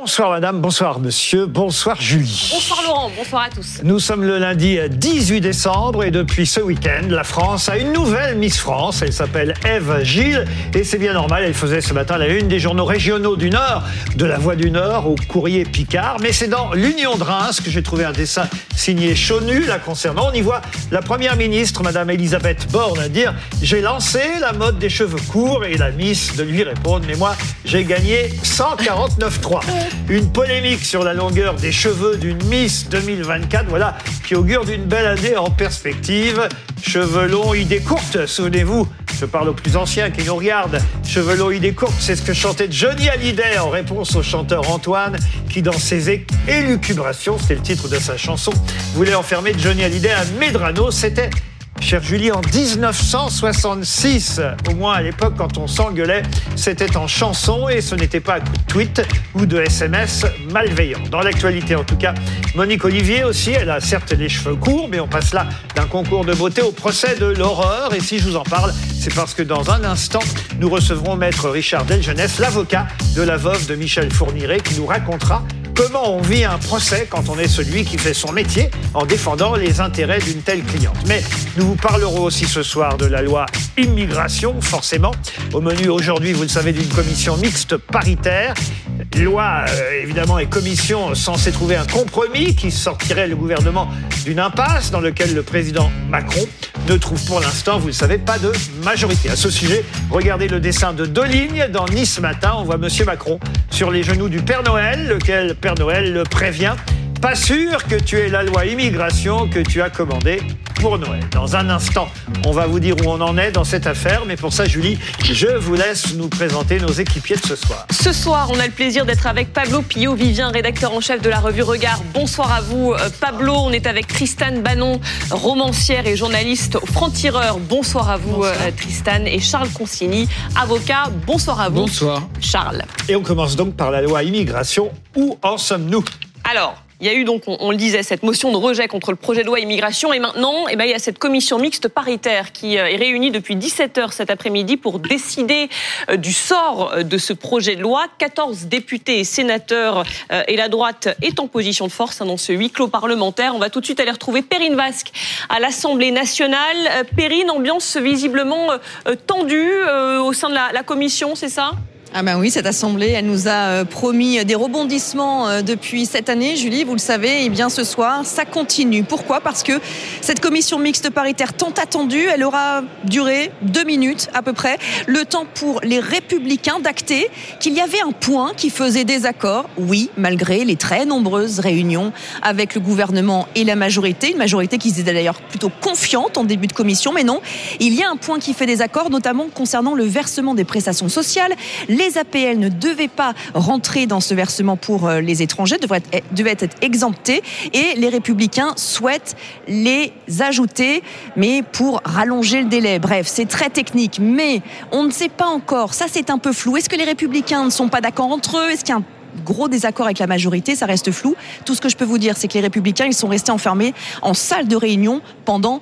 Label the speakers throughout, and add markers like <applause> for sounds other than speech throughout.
Speaker 1: Bonsoir madame, bonsoir monsieur, bonsoir Julie.
Speaker 2: Bonsoir Laurent, bonsoir à tous.
Speaker 1: Nous sommes le lundi 18 décembre et depuis ce week-end, la France a une nouvelle Miss France. Elle s'appelle Eve Gilles et c'est bien normal, elle faisait ce matin la une des journaux régionaux du Nord, de la Voix du Nord au Courrier Picard. Mais c'est dans l'Union de Reims que j'ai trouvé un dessin signé Chonu la concernant. On y voit la première ministre, madame Elisabeth Borne, dire J'ai lancé la mode des cheveux courts et la Miss de lui répondre Mais moi, j'ai gagné 149,3. Une polémique sur la longueur des cheveux d'une Miss 2024, voilà, qui augure d'une belle année en perspective. Cheveux longs, idées courtes, souvenez-vous, je parle aux plus anciens qui nous regardent. Cheveux longs, idées courtes, c'est ce que chantait Johnny Hallyday en réponse au chanteur Antoine, qui dans ses élucubrations, c'était le titre de sa chanson, voulait enfermer Johnny Hallyday à Medrano. C'était Cher Julie, en 1966, au moins à l'époque quand on s'engueulait, c'était en chanson et ce n'était pas à coup de tweet ou de SMS malveillants. Dans l'actualité en tout cas, Monique Olivier aussi, elle a certes les cheveux courts, mais on passe là d'un concours de beauté au procès de l'horreur. Et si je vous en parle, c'est parce que dans un instant, nous recevrons maître Richard Deljeunesse, l'avocat de la veuve de Michel Fourniret, qui nous racontera comment on vit un procès quand on est celui qui fait son métier en défendant les intérêts d'une telle cliente. Mais nous vous parlerons aussi ce soir de la loi immigration, forcément. Au menu aujourd'hui, vous le savez, d'une commission mixte paritaire. Loi, euh, évidemment, et commission censée trouver un compromis qui sortirait le gouvernement d'une impasse dans lequel le président Macron ne trouve pour l'instant, vous le savez, pas de majorité. À ce sujet, regardez le dessin de deux lignes dans Nice Matin. On voit Monsieur Macron sur les genoux du Père Noël, lequel Père Noël le prévient. Pas sûr que tu aies la loi immigration que tu as commandée pour Noël. Dans un instant, on va vous dire où on en est dans cette affaire, mais pour ça, Julie, je vous laisse nous présenter nos équipiers de ce soir.
Speaker 2: Ce soir, on a le plaisir d'être avec Pablo Pillot-Vivien, rédacteur en chef de la revue Regard. Bonsoir à vous, euh, Pablo. On est avec Tristan Bannon, romancière et journaliste au Franc-Tireur. Bonsoir à vous, euh, Tristan. Et Charles Consigny, avocat. Bonsoir à vous.
Speaker 3: Bonsoir.
Speaker 2: Charles.
Speaker 1: Et on commence donc par la loi immigration. Où en sommes-nous?
Speaker 2: Alors, il y a eu donc, on, le disait, cette motion de rejet contre le projet de loi immigration. Et maintenant, eh ben, il y a cette commission mixte paritaire qui euh, est réunie depuis 17h cet après-midi pour décider euh, du sort euh, de ce projet de loi. 14 députés et sénateurs et la droite est en position de force dans ce huis clos parlementaire. On va tout de suite aller retrouver Perrine Vasque à l'Assemblée nationale. Perrine, ambiance visiblement tendue au sein de la commission, c'est ça?
Speaker 4: Ah ben oui, cette assemblée, elle nous a euh, promis des rebondissements euh, depuis cette année, Julie, vous le savez. Et eh bien ce soir, ça continue. Pourquoi? Parce que cette commission mixte paritaire tant attendue, elle aura duré deux minutes à peu près, le temps pour les républicains d'acter qu'il y avait un point qui faisait désaccord. Oui, malgré les très nombreuses réunions avec le gouvernement et la majorité, une majorité qui était d'ailleurs plutôt confiante en début de commission, mais non, il y a un point qui fait désaccord, notamment concernant le versement des prestations sociales les APL ne devaient pas rentrer dans ce versement pour euh, les étrangers, devaient être, devaient être exemptés et les républicains souhaitent les ajouter, mais pour rallonger le délai. Bref, c'est très technique, mais on ne sait pas encore. Ça, c'est un peu flou. Est-ce que les républicains ne sont pas d'accord entre eux? Est-ce qu'il y a un gros désaccord avec la majorité, ça reste flou. Tout ce que je peux vous dire, c'est que les républicains, ils sont restés enfermés en salle de réunion pendant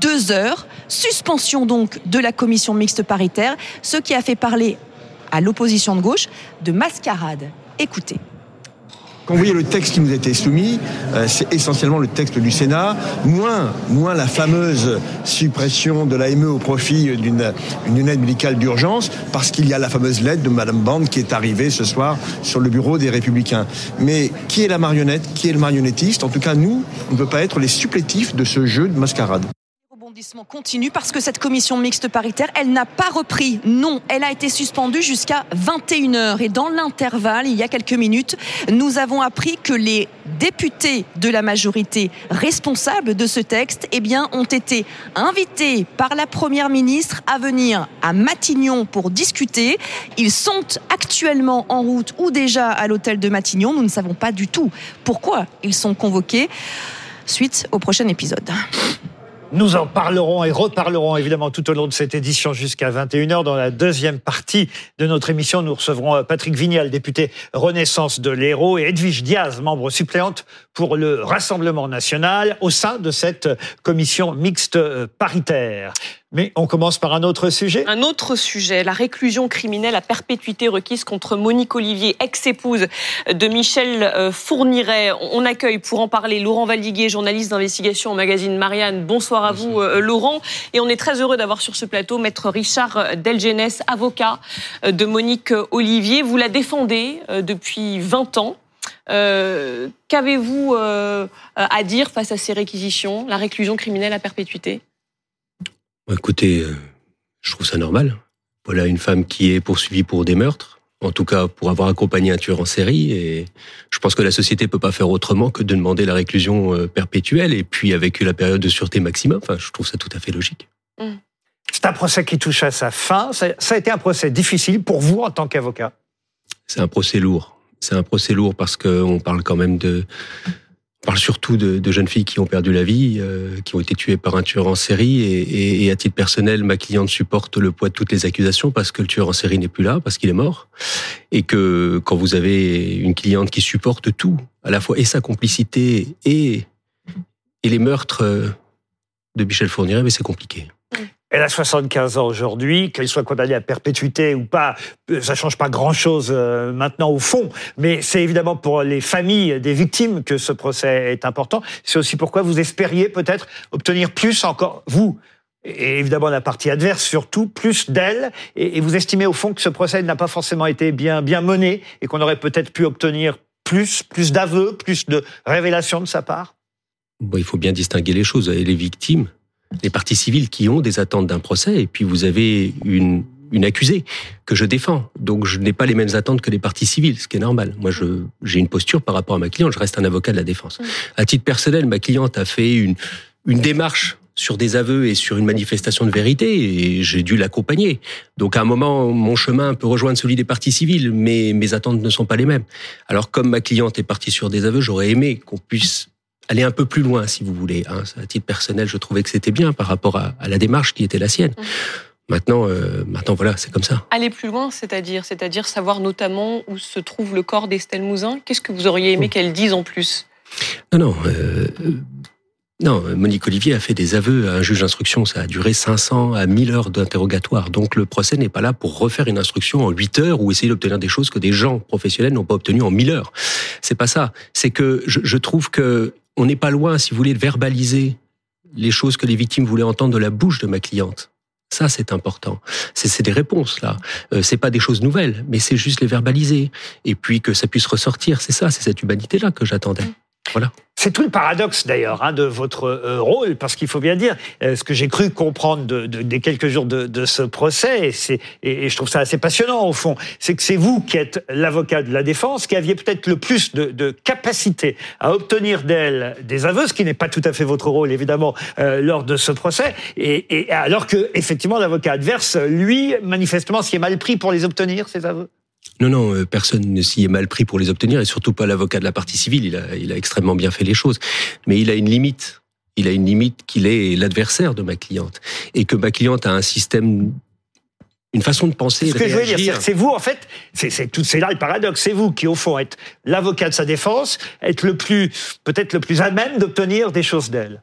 Speaker 4: deux heures. Suspension donc de la commission mixte paritaire, ce qui a fait parler à l'opposition de gauche de mascarade. Écoutez.
Speaker 5: Quand vous voyez le texte qui nous été soumis, euh, c'est essentiellement le texte du Sénat, moins, la fameuse suppression de l'AME au profit d'une aide médicale d'urgence, parce qu'il y a la fameuse lettre de Madame Bande qui est arrivée ce soir sur le bureau des Républicains. Mais qui est la marionnette Qui est le marionnettiste? En tout cas, nous, on ne peut pas être les supplétifs de ce jeu de mascarade
Speaker 4: continue parce que cette commission mixte paritaire, elle n'a pas repris. Non, elle a été suspendue jusqu'à 21h. Et dans l'intervalle, il y a quelques minutes, nous avons appris que les députés de la majorité responsables de ce texte, eh bien, ont été invités par la première ministre à venir à Matignon pour discuter. Ils sont actuellement en route ou déjà à l'hôtel de Matignon. Nous ne savons pas du tout pourquoi ils sont convoqués. Suite au prochain épisode.
Speaker 1: Nous en parlerons et reparlerons évidemment tout au long de cette édition jusqu'à 21h. Dans la deuxième partie de notre émission, nous recevrons euh, Patrick Vignal, député Renaissance de l'Hérault, et Edwige Diaz, membre suppléante pour le Rassemblement national au sein de cette commission mixte euh, paritaire. Mais on commence par un autre sujet.
Speaker 2: Un autre sujet, la réclusion criminelle à perpétuité requise contre Monique Olivier, ex-épouse de Michel euh, Fourniret. On accueille pour en parler Laurent Valdiguier, journaliste d'investigation au magazine Marianne. Bonsoir à vous, euh, Laurent. Et on est très heureux d'avoir sur ce plateau maître Richard Delgenès, avocat euh, de Monique Olivier. Vous la défendez depuis 20 ans. Qu'avez-vous à dire face à ces réquisitions, la réclusion criminelle à perpétuité?
Speaker 3: Écoutez, euh, je trouve ça normal. Voilà une femme qui est poursuivie pour des meurtres, en tout cas pour avoir accompagné un tueur en série. Et je pense que la société peut pas faire autrement que de demander la réclusion euh, perpétuelle. Et puis avec la période de sûreté maximum, enfin, je trouve ça tout à fait logique.
Speaker 1: Mmh. C'est un procès qui touche à sa fin. Ça a été un procès difficile pour vous en tant qu'avocat?
Speaker 3: C'est un procès lourd. C'est un procès lourd parce qu'on parle quand même de parle surtout de, jeunes filles qui ont perdu la vie, euh, qui ont été tuées par un tueur en série. Et, à titre personnel, ma cliente supporte le poids de toutes les accusations parce que le tueur en série n'est plus là, parce qu'il est mort. Et que quand vous avez une cliente qui supporte tout, à la fois et sa complicité et, et les meurtres euh, de Michel Fourniret, mais c'est compliqué.
Speaker 1: Elle a 75 ans aujourd'hui, qu'elle soit condamnée à perpétuité ou pas, euh, ça change pas grand-chose euh, maintenant au fond. Mais c'est évidemment pour les familles des victimes que ce procès est important. C'est aussi pourquoi vous espériez peut-être obtenir plus encore, vous, et évidemment la partie adverse surtout, plus d'elle. Et, vous estimez au fond que ce procès n'a pas forcément été bien, mené et qu'on aurait peut-être pu obtenir plus, plus d'aveux, plus de révélations de sa part?
Speaker 3: Bon, Il faut bien distinguer les choses. Et les victimes, les parties civiles qui ont des attentes d'un procès, et puis vous avez une, une accusée que je défends. Donc je n'ai pas les mêmes attentes que les parties civiles, ce qui est normal. Moi, je j'ai une posture par rapport à ma cliente, je reste un avocat de la défense. À titre personnel, ma cliente a fait une, une démarche sur des aveux et sur une manifestation de vérité, et j'ai dû l'accompagner. Donc à un moment, mon chemin peut rejoindre celui des parties civiles, mais mes attentes ne sont pas les mêmes. Alors comme ma cliente est partie sur des aveux, j'aurais aimé qu'on puisse aller un peu plus loin, si vous voulez. Hein. À titre personnel, je trouvais que c'était bien par rapport à, la démarche qui était la sienne. Mmh. Maintenant, euh, maintenant, voilà, c'est comme ça.
Speaker 2: Aller plus loin, c'est-à-dire, c'est-à-dire savoir notamment où se trouve le corps d'Estelle Mouzin. Qu'est-ce que vous auriez aimé mmh. qu'elle dise en plus?
Speaker 3: Non, non. Euh, non, Monique Olivier a fait des aveux à un juge d'instruction. Ça a duré 500 à 1000 heures d'interrogatoire. Donc le procès n'est pas là pour refaire une instruction en 8 heures ou essayer d'obtenir des choses que des gens professionnels n'ont pas obtenues en 1000 heures. C'est pas ça. C'est que je, je trouve que on n'est pas loin, si vous voulez, de verbaliser les choses que les victimes voulaient entendre de la bouche de ma cliente. Ça, c'est important. C'est des réponses là. Euh, c'est pas des choses nouvelles, mais c'est juste les verbaliser et puis que ça puisse ressortir. C'est ça, c'est cette humanité là que j'attendais. Voilà.
Speaker 1: C'est tout le paradoxe d'ailleurs hein, de votre euh, rôle, parce qu'il faut bien dire, euh, ce que j'ai cru comprendre de, des quelques jours de, ce procès, et, et, je trouve ça assez passionnant au fond, c'est que c'est vous qui êtes l'avocat de la défense, qui aviez peut-être le plus de, capacité à obtenir d'elle des aveux, ce qui n'est pas tout à fait votre rôle évidemment euh, lors de ce procès, et, et alors que effectivement l'avocat adverse, lui, manifestement, s'y est mal pris pour les obtenir, ces aveux.
Speaker 3: Non, non, euh, personne ne s'y est mal pris pour les obtenir, et surtout pas l'avocat de la partie civile. Il a, il a extrêmement bien fait les choses. Mais il a une limite. Il a une limite qu'il est l'adversaire de ma cliente. Et que ma cliente a un système une façon de penser.
Speaker 1: Ce que je veux dire, c'est vous, en fait, c'est tout, c'est là le paradoxe. C'est vous qui, au fond, êtes l'avocat de sa défense, êtes le plus, peut-être le plus à même d'obtenir des choses d'elle.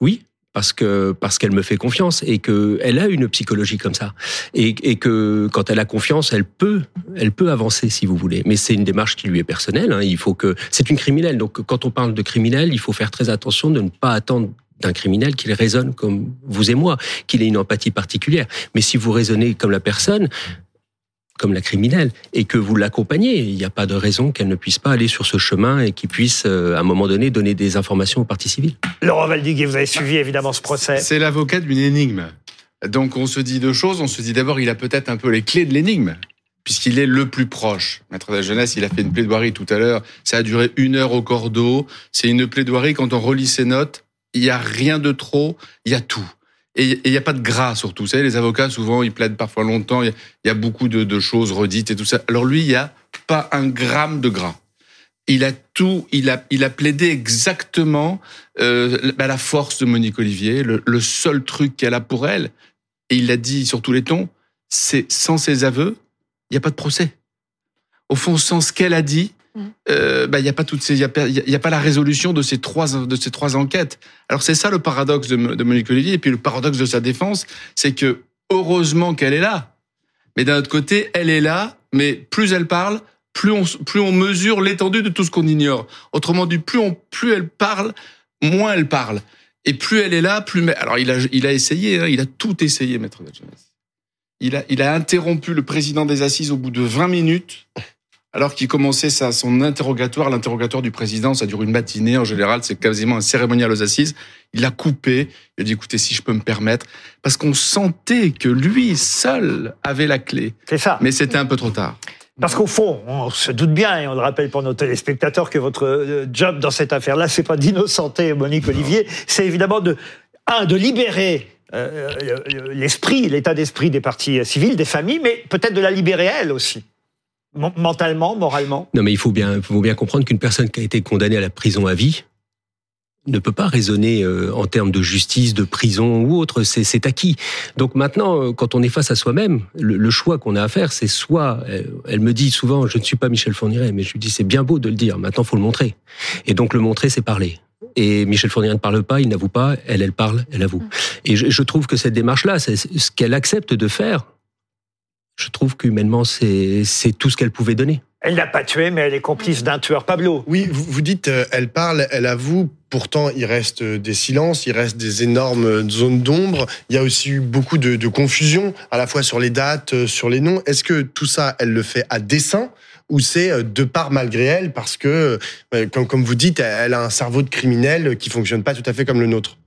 Speaker 3: Oui, parce que parce qu'elle me fait confiance et que elle a une psychologie comme ça et, et que quand elle a confiance, elle peut elle peut avancer si vous voulez. Mais c'est une démarche qui lui est personnelle. Hein. Il faut que c'est une criminelle. Donc quand on parle de criminel, il faut faire très attention de ne pas attendre d'un criminel qu'il raisonne comme vous et moi, qu'il ait une empathie particulière. Mais si vous raisonnez comme la personne, comme la criminelle et que vous l'accompagnez. Il n'y a pas de raison qu'elle ne puisse pas aller sur ce chemin et qu'il puisse, euh, à un moment donné, donner des informations aux parties civiles.
Speaker 1: Laurent Valdiguier, vous avez suivi évidemment ce procès.
Speaker 6: C'est l'avocat d'une énigme. Donc on se dit deux choses. On se dit d'abord, il a peut-être un peu les clés de l'énigme puisqu'il est le plus proche. Maître de la jeunesse, il a fait une plaidoirie tout à l'heure. Ça a duré une heure au cordeau. C'est une plaidoirie, quand on relit ses notes, il n'y a rien de trop, il y a tout. Et il n'y a pas de gras surtout. Vous savez, les avocats, souvent, ils plaident parfois longtemps. Il y, a beaucoup de, choses redites et tout ça. Alors lui, il n'y a pas un gramme de gras. Il a tout, il a, il a plaidé exactement euh, la force de Monique Olivier, le, le seul truc qu'elle a pour elle. Et il l'a dit sur tous les tons, c'est sans ses aveux, il n'y a pas de procès. Au fond, sans ce qu'elle a dit, il n'y a pas toutes ces, y a, a pas la résolution de ces trois, de ces trois enquêtes. Alors c'est ça le paradoxe de, Monique Olivier et puis le paradoxe de sa défense, c'est que heureusement qu'elle est là, mais d'un autre côté, elle est là, mais plus elle parle, plus on, plus on mesure l'étendue de tout ce qu'on ignore. Autrement dit, plus plus elle parle, moins elle parle. Et plus elle est là, plus. Alors il a, il a essayé, hein, il a tout essayé, maître de jeunesse. Il a, il a interrompu le président des assises au bout de 20 minutes, alors qu'il commençait sa, son interrogatoire. L'interrogatoire du président, ça dure une matinée en général, c'est quasiment un cérémonial aux assises. Il l'a coupé. Il a dit écoutez, si je peux me permettre, parce qu'on sentait que lui seul avait la clé.
Speaker 1: C'est ça.
Speaker 6: Mais c'était un peu trop tard.
Speaker 1: Parce qu'au fond, on se doute bien, et on le rappelle pour nos téléspectateurs, que votre euh, job dans cette affaire-là, c'est pas d'innocenter Monique Olivier, c'est évidemment de, un, de libérer euh, le- l'esprit, l'état d'esprit des partis civils, des familles, mais peut-être de la libérer elle aussi. Mentalement, moralement.
Speaker 3: Non, mais il faut bien, faut bien comprendre qu'une personne qui a été condamnée à la prison à vie ne peut pas raisonner euh, en termes de justice, de prison ou autre. C'est, c'est acquis. Donc maintenant, euh, quand on est face à soi-même, le, le choix qu'on a à faire, c'est soit, euh, elle me dit souvent, je ne suis pas Michel Fourniret, mais je lui dis, c'est bien beau de le dire. Maintenant, faut le montrer. Et donc le montrer, c'est parler. Et Michel Fourniret ne parle pas, il n'avoue pas. Elle, elle parle, elle avoue. Et je, je trouve que cette démarche-là, c'est ce qu'elle accepte de faire. Je trouve qu'humainement, c'est, tout ce qu'elle pouvait donner.
Speaker 1: Elle n'a pas tué, mais elle est complice d'un tueur, Pablo.
Speaker 7: Oui, vous, vous dites, euh, elle parle, elle avoue, pourtant il reste euh, des silences, il reste des énormes euh, zones d'ombre, il y a aussi eu beaucoup de, de confusion, à la fois sur les dates, sur les noms. Est-ce que tout ça, elle le fait à dessein ou c'est de part malgré elle parce que, euh, comme, comme vous dites, elle a un cerveau de criminel qui fonctionne pas tout à fait comme le nôtre?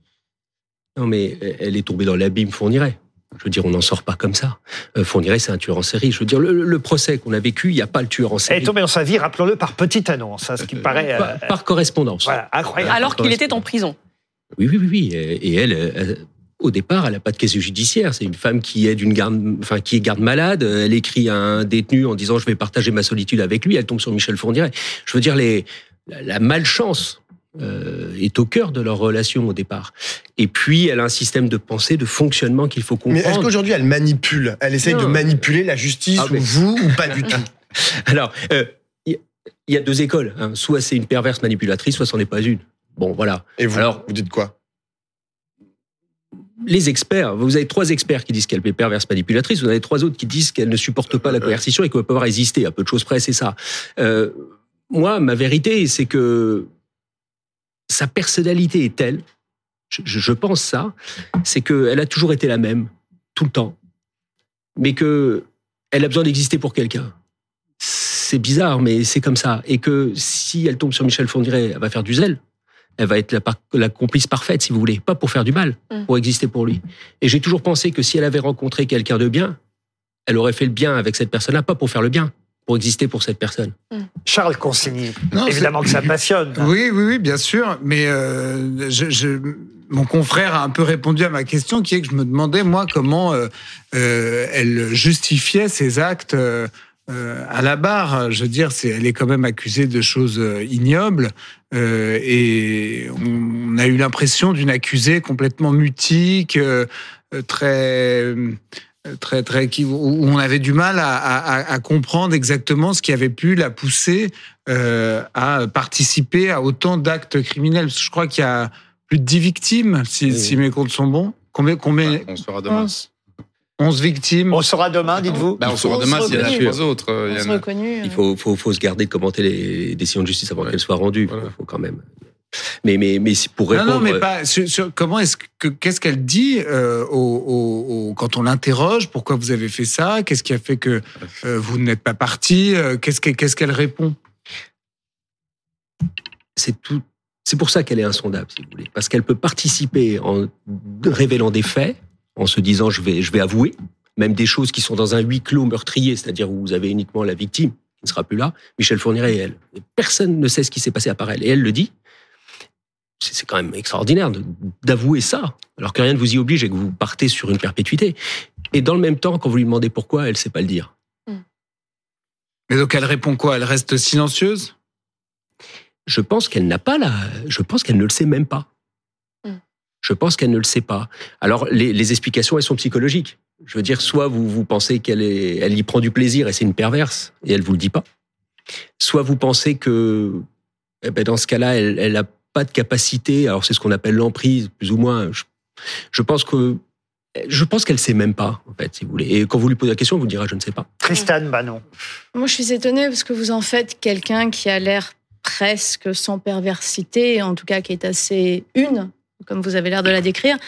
Speaker 3: Non, mais elle est tombée dans l'abîme Fourniret. Je veux dire, on n'en sort pas comme ça. Euh, Fourniret, c'est un tueur en série. Je veux dire, le, le procès qu'on a vécu, il n'y a pas le tueur en
Speaker 1: Elle est
Speaker 3: série.
Speaker 1: tombée dans sa vie, rappelons-le, par petite annonce, hein, ce qui me paraît... euh,
Speaker 3: Par, par correspondance.
Speaker 1: voilà, incroyable.
Speaker 2: Alors qu'il était en prison.
Speaker 3: Oui, oui, oui, oui. Et elle, elle, au départ, elle n'a pas de casier judiciaire. C'est une femme qui est d'une garde, enfin, qui est garde malade. Elle écrit à un détenu en disant je vais partager ma solitude avec lui. Elle tombe sur Michel Fourniret. Je veux dire, les, la, la malchance euh, est au cœur de leur relation au départ. Et puis, elle a un système de pensée, de fonctionnement qu'il faut
Speaker 7: Mais est-ce
Speaker 3: comprendre.
Speaker 7: qu'aujourd'hui elle manipule? Elle essaye
Speaker 3: Non.
Speaker 7: de manipuler la justice
Speaker 3: Ah,
Speaker 7: ou vous ou pas du <laughs> tout?
Speaker 3: Alors, euh, il y a deux écoles. hein. Soit c'est une perverse manipulatrice, soit c'en est pas une. Bon, voilà.
Speaker 7: Et vous,
Speaker 3: Alors-
Speaker 7: vous dites quoi?
Speaker 3: les experts, vous avez trois experts qui disent qu'elle est perverse manipulatrice, vous en avez trois autres qui disent qu'elle ne supporte pas la coercition et qu'elle peut pas résister. À peu de choses près, c'est ça. Euh, moi, ma vérité, c'est que sa personnalité est telle, je, pense ça, c'est qu'elle a toujours été la même, tout le temps, mais que elle a besoin d'exister pour quelqu'un. C'est bizarre, mais c'est comme ça. Et que si elle tombe sur Michel Fourniret, elle va faire du zèle. Elle va être la, par- la complice parfaite, si vous voulez. Pas pour faire du mal,
Speaker 2: Mm.
Speaker 3: pour exister pour lui. Et j'ai toujours pensé que si elle avait rencontré quelqu'un de bien, elle aurait fait le bien avec cette personne-là, pas pour faire le bien, pour exister pour cette personne.
Speaker 1: Charles Consigny,
Speaker 8: Non,
Speaker 1: évidemment que ça passionne.
Speaker 8: Oui, oui, oui, bien sûr. Mais euh, je, je- mon confrère a un peu répondu à ma question, qui est que je me demandais, moi, comment euh, euh, elle justifiait ses actes euh, à la barre. Je veux dire, c'est, elle est quand même accusée de choses ignobles. euh, et on, a eu l'impression d'une accusée complètement mutique, euh, euh, très... euh, Très, très, qui, où on avait du mal à, à- à comprendre exactement ce qui avait pu la pousser euh, à participer à autant d'actes criminels. Parce que Je crois qu'il y a plus de 10 victimes, si,
Speaker 3: Oui.
Speaker 8: si mes comptes sont bons. Combien, combien
Speaker 6: On se fera demain.
Speaker 8: 11 victimes.
Speaker 1: On saura demain, dites-vous
Speaker 6: Bah, on saura demain s'il y en a trois autres. euh, il y
Speaker 2: On
Speaker 6: en
Speaker 2: se
Speaker 6: a-
Speaker 2: reconnu.
Speaker 3: Il faut, faut, faut se garder de commenter les décisions de justice avant
Speaker 6: Ouais.
Speaker 3: qu'elles soient rendues.
Speaker 6: Voilà.
Speaker 3: Faut quand même. Mais, mais, mais pour
Speaker 8: Non,
Speaker 3: répondre.
Speaker 8: non, mais pas. sur- sur- comment est-ce que qu'est-ce qu'elle dit euh, au, au- au- quand on l'interroge Pourquoi vous avez fait ça Qu'est-ce qui a fait que euh, vous n'êtes pas parti Euh, Qu'est-ce que- qu'est-ce qu'elle répond?
Speaker 3: C'est tout. C'est pour ça qu'elle est insondable, si vous voulez, parce qu'elle peut participer en révélant des faits, en se disant je vais, je vais avouer, même des choses qui sont dans un huis clos meurtrier, c'est-à-dire où vous avez uniquement la victime qui ne sera plus là, Michel Fourniret et elle. Et personne ne sait ce qui s'est passé à part elle, et elle le dit. C'est quand même extraordinaire d'avouer ça, alors que rien ne vous y oblige et que vous partez sur une perpétuité. Et dans le même temps, quand vous lui demandez pourquoi, elle ne sait pas le dire.
Speaker 8: Mais donc elle répond quoi? Elle reste silencieuse?
Speaker 3: Je pense qu'elle n'a pas la. Je pense qu'elle ne le sait même pas.
Speaker 2: Mm.
Speaker 3: Je pense qu'elle ne le sait pas. Alors, les, les explications, elles sont psychologiques. Je veux dire, soit vous, vous pensez qu'elle est, elle y prend du plaisir et c'est une perverse et elle vous le dit pas. soit vous pensez que eh ben, dans ce cas-là, elle, elle a pas de capacité. Alors c'est ce qu'on appelle l'emprise, plus ou moins. Je, je pense que je pense qu'elle sait même pas, en fait, si vous voulez. Et quand vous lui posez la question, elle vous dira je ne sais pas.
Speaker 1: Tristan Banon.
Speaker 9: Moi, je suis étonnée parce que vous en faites quelqu'un qui a l'air presque sans perversité, en tout cas qui est assez une, comme vous avez l'air de la décrire.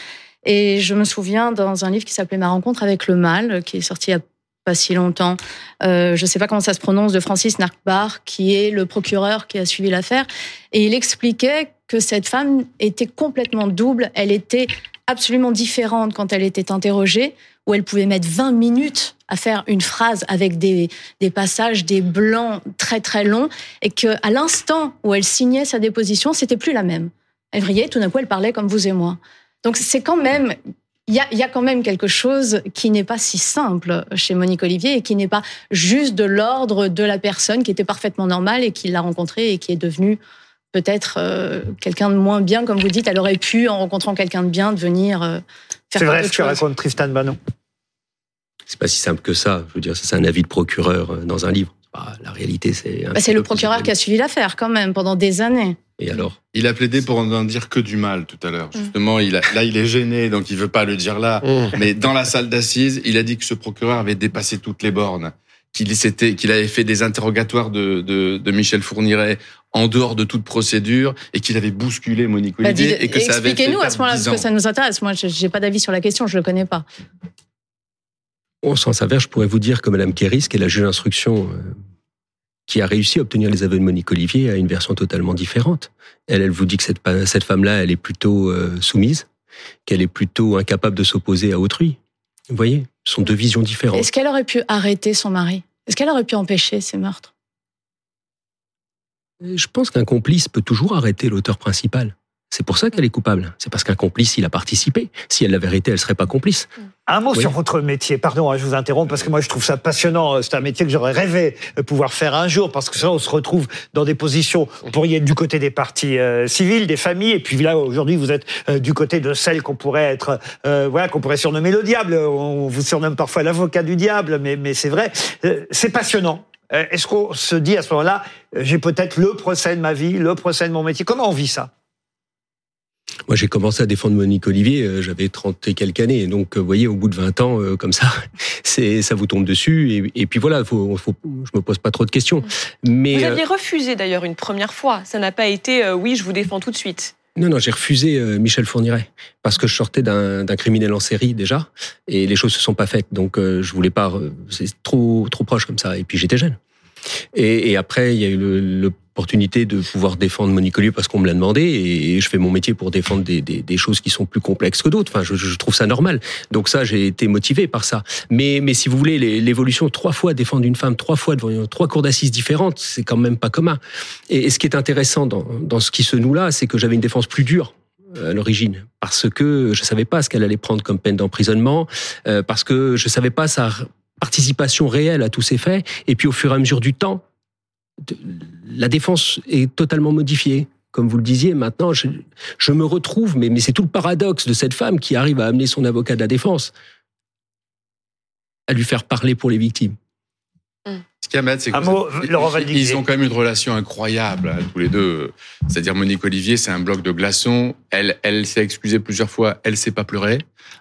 Speaker 9: Et je me souviens dans un livre qui s'appelait Ma rencontre avec le mal, qui est sorti il y a pas si longtemps. Euh, je ne sais pas comment ça se prononce, de Francis Narkbar, qui est le procureur qui a suivi l'affaire. Et il expliquait que cette femme était complètement double. Elle était absolument différente quand elle était interrogée, où elle pouvait mettre 20 minutes à faire une phrase avec des, passages, des blancs très très longs, et que à l'instant où elle signait sa déposition, c'était plus la même. Elle riait, tout d'un coup, elle parlait comme vous et moi. Donc c'est quand même il y a, y a, quand même quelque chose qui n'est pas si simple chez Monique Olivier et qui n'est pas juste de l'ordre de la personne qui était parfaitement normale et qui l'a rencontrée et qui est devenue peut-être euh, quelqu'un de moins bien, comme vous dites. Elle aurait pu, en rencontrant quelqu'un de bien, devenir euh, faire
Speaker 1: C'est vrai ce que raconte Tristan Banon.
Speaker 3: C'est pas si simple que ça. Je veux dire, ça, c'est un avis de procureur euh, dans un livre. Bah, la réalité, c'est. un
Speaker 9: Bah, c'est le procureur qui a suivi l'affaire quand même pendant des années.
Speaker 3: Et alors
Speaker 6: Il a plaidé pour n'en dire que du mal tout à l'heure. Justement, il a, là, il est gêné, donc il veut pas le dire là.
Speaker 7: Mmh.
Speaker 6: Mais dans la salle d'assises, il a dit que ce procureur avait dépassé toutes les bornes, qu'il s'était, qu'il avait fait des interrogatoires de, de, de Michel Fourniret en dehors de toute procédure et qu'il avait bousculé Monique
Speaker 9: Bah,
Speaker 6: Olivier
Speaker 9: dites-
Speaker 6: et que ça avait fait
Speaker 9: Expliquez-nous à ce moment-là,
Speaker 6: 10
Speaker 9: parce que ça nous intéresse. Moi, je j'ai pas d'avis sur la question, je le connais pas.
Speaker 3: Au sens inverse, je pourrais vous dire que Madame Kéris, qui est la juge d'instruction, euh, qui a réussi à obtenir les aveux de Monique Olivier, a une version totalement différente. Elle, elle vous dit que cette, femme-là, elle est plutôt euh, soumise, qu'elle est plutôt incapable de s'opposer à autrui. Vous voyez, ce sont deux visions différentes.
Speaker 9: Est-ce qu'elle aurait pu arrêter son mari? Est-ce qu'elle aurait pu empêcher ces meurtres?
Speaker 3: Je pense qu'un complice peut toujours arrêter l'auteur principal. C'est pour ça qu'elle est coupable. C'est parce qu'un complice, il a participé. Si elle l'avait arrêté, elle serait pas complice.
Speaker 1: Un mot
Speaker 3: Oui.
Speaker 1: sur votre métier. Pardon, hein, je vous interromps parce que moi je trouve ça passionnant. C'est un métier que j'aurais rêvé de pouvoir faire un jour parce que ça, on se retrouve dans des positions. Vous pourriez être du côté des partis euh, civils, des familles, et puis là aujourd'hui vous êtes euh, du côté de celles qu'on pourrait être, euh, voilà, qu'on pourrait surnommer le diable. On vous surnomme parfois l'avocat du diable, mais mais c'est vrai. Euh, c'est passionnant. Euh, Est-ce qu'on se dit à ce moment-là, euh, j'ai peut-être le procès de ma vie, le procès de mon métier Comment on vit ça?
Speaker 3: Moi, j'ai commencé à défendre Monique Olivier, euh, j'avais 30 et quelques années. Donc, euh, vous voyez, au bout de 20 ans, euh, comme ça, <laughs> c'est, ça vous tombe dessus. Et, et puis voilà, faut, faut, je me pose pas trop de questions. Mais
Speaker 2: Vous
Speaker 3: euh,
Speaker 2: aviez refusé d'ailleurs une première fois. Ça n'a pas été euh, oui, je vous défends tout de suite.
Speaker 3: non, non, j'ai refusé Michel Fourniret parce que je sortais d'un, criminel en série déjà, et les choses se sont pas faites. Donc, je voulais pas. c'est trop, trop proche comme ça. Et puis, j'étais jeune. Et, et après, il y a eu le- l'opportunité de pouvoir défendre Monique Olivier parce qu'on me l'a demandé, et, je fais mon métier pour défendre des, choses qui sont plus complexes que d'autres. Enfin, je, trouve ça normal. Donc ça, j'ai été motivé par ça. Mais, mais si vous voulez, l'évolution, trois fois défendre une femme, trois fois devant trois cours d'assises différentes, c'est quand même pas commun. Et, ce qui est intéressant dans, dans ce qui se noue là, c'est que j'avais une défense plus dure euh, à l'origine parce que je savais pas ce qu'elle allait prendre comme peine d'emprisonnement, euh, parce que je savais pas sa participation réelle à tous ces faits. Et puis au fur et à mesure du temps, la défense est totalement modifiée. Comme vous le disiez, maintenant, je, je me retrouve, mais, mais c'est tout le paradoxe de cette femme qui arrive à amener son avocat de la défense à lui faire parler pour les victimes.
Speaker 6: Ce qu'il y a, c'est que
Speaker 1: Un mot,
Speaker 6: ils- ont quand même une relation incroyable, hein, tous les deux. C'est-à-dire Monique Olivier, c'est un bloc de glaçons. Elle, elle s'est excusée plusieurs fois. Elle sait pas pleurer.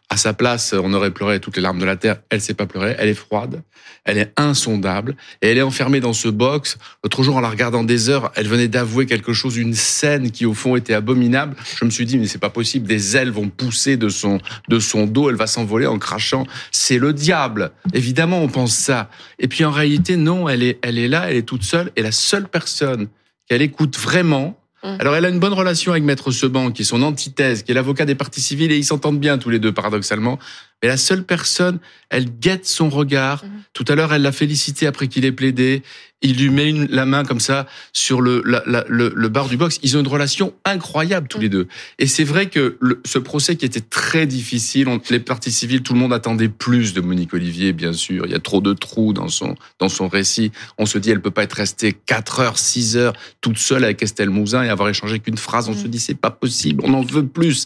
Speaker 6: À sa place, on aurait pleuré toutes les larmes de la terre. Elle sait pas pleurer. Elle est froide. Elle est insondable. Et elle est enfermée dans ce box. L'autre jour, en la regardant des heures, elle venait d'avouer quelque chose, une scène qui, au fond, était abominable. Je me suis dit, mais c'est pas possible. Des ailes vont pousser de son, de son dos. Elle va s'envoler en crachant. C'est le diable. Évidemment, on pense ça. Et puis, en réalité, non, elle est, elle est là, elle est toute seule. Et la seule personne qu'elle écoute vraiment,
Speaker 2: Mm.
Speaker 6: alors elle a une bonne relation avec Maître Seban, qui est son antithèse, qui est l'avocat des parties civiles, et ils s'entendent bien tous les deux, paradoxalement. Mais la seule personne, elle guette son regard.
Speaker 2: Mhm.
Speaker 6: Tout à l'heure, elle l'a félicité après qu'il ait plaidé. Il lui met une- la main comme ça sur le, la- la- le, le bar du box. Ils ont une relation incroyable tous les deux. Et c'est vrai que le- ce procès qui était très difficile, on- les parties civiles, tout le monde attendait plus de Monique Olivier, bien sûr. Il y a trop de trous dans son, dans son récit. On se dit, elle peut pas être restée 4 heures, 6 heures toute seule avec Estelle Mouzin et avoir échangé qu'une phrase. On se dit, c'est pas possible. On en veut plus.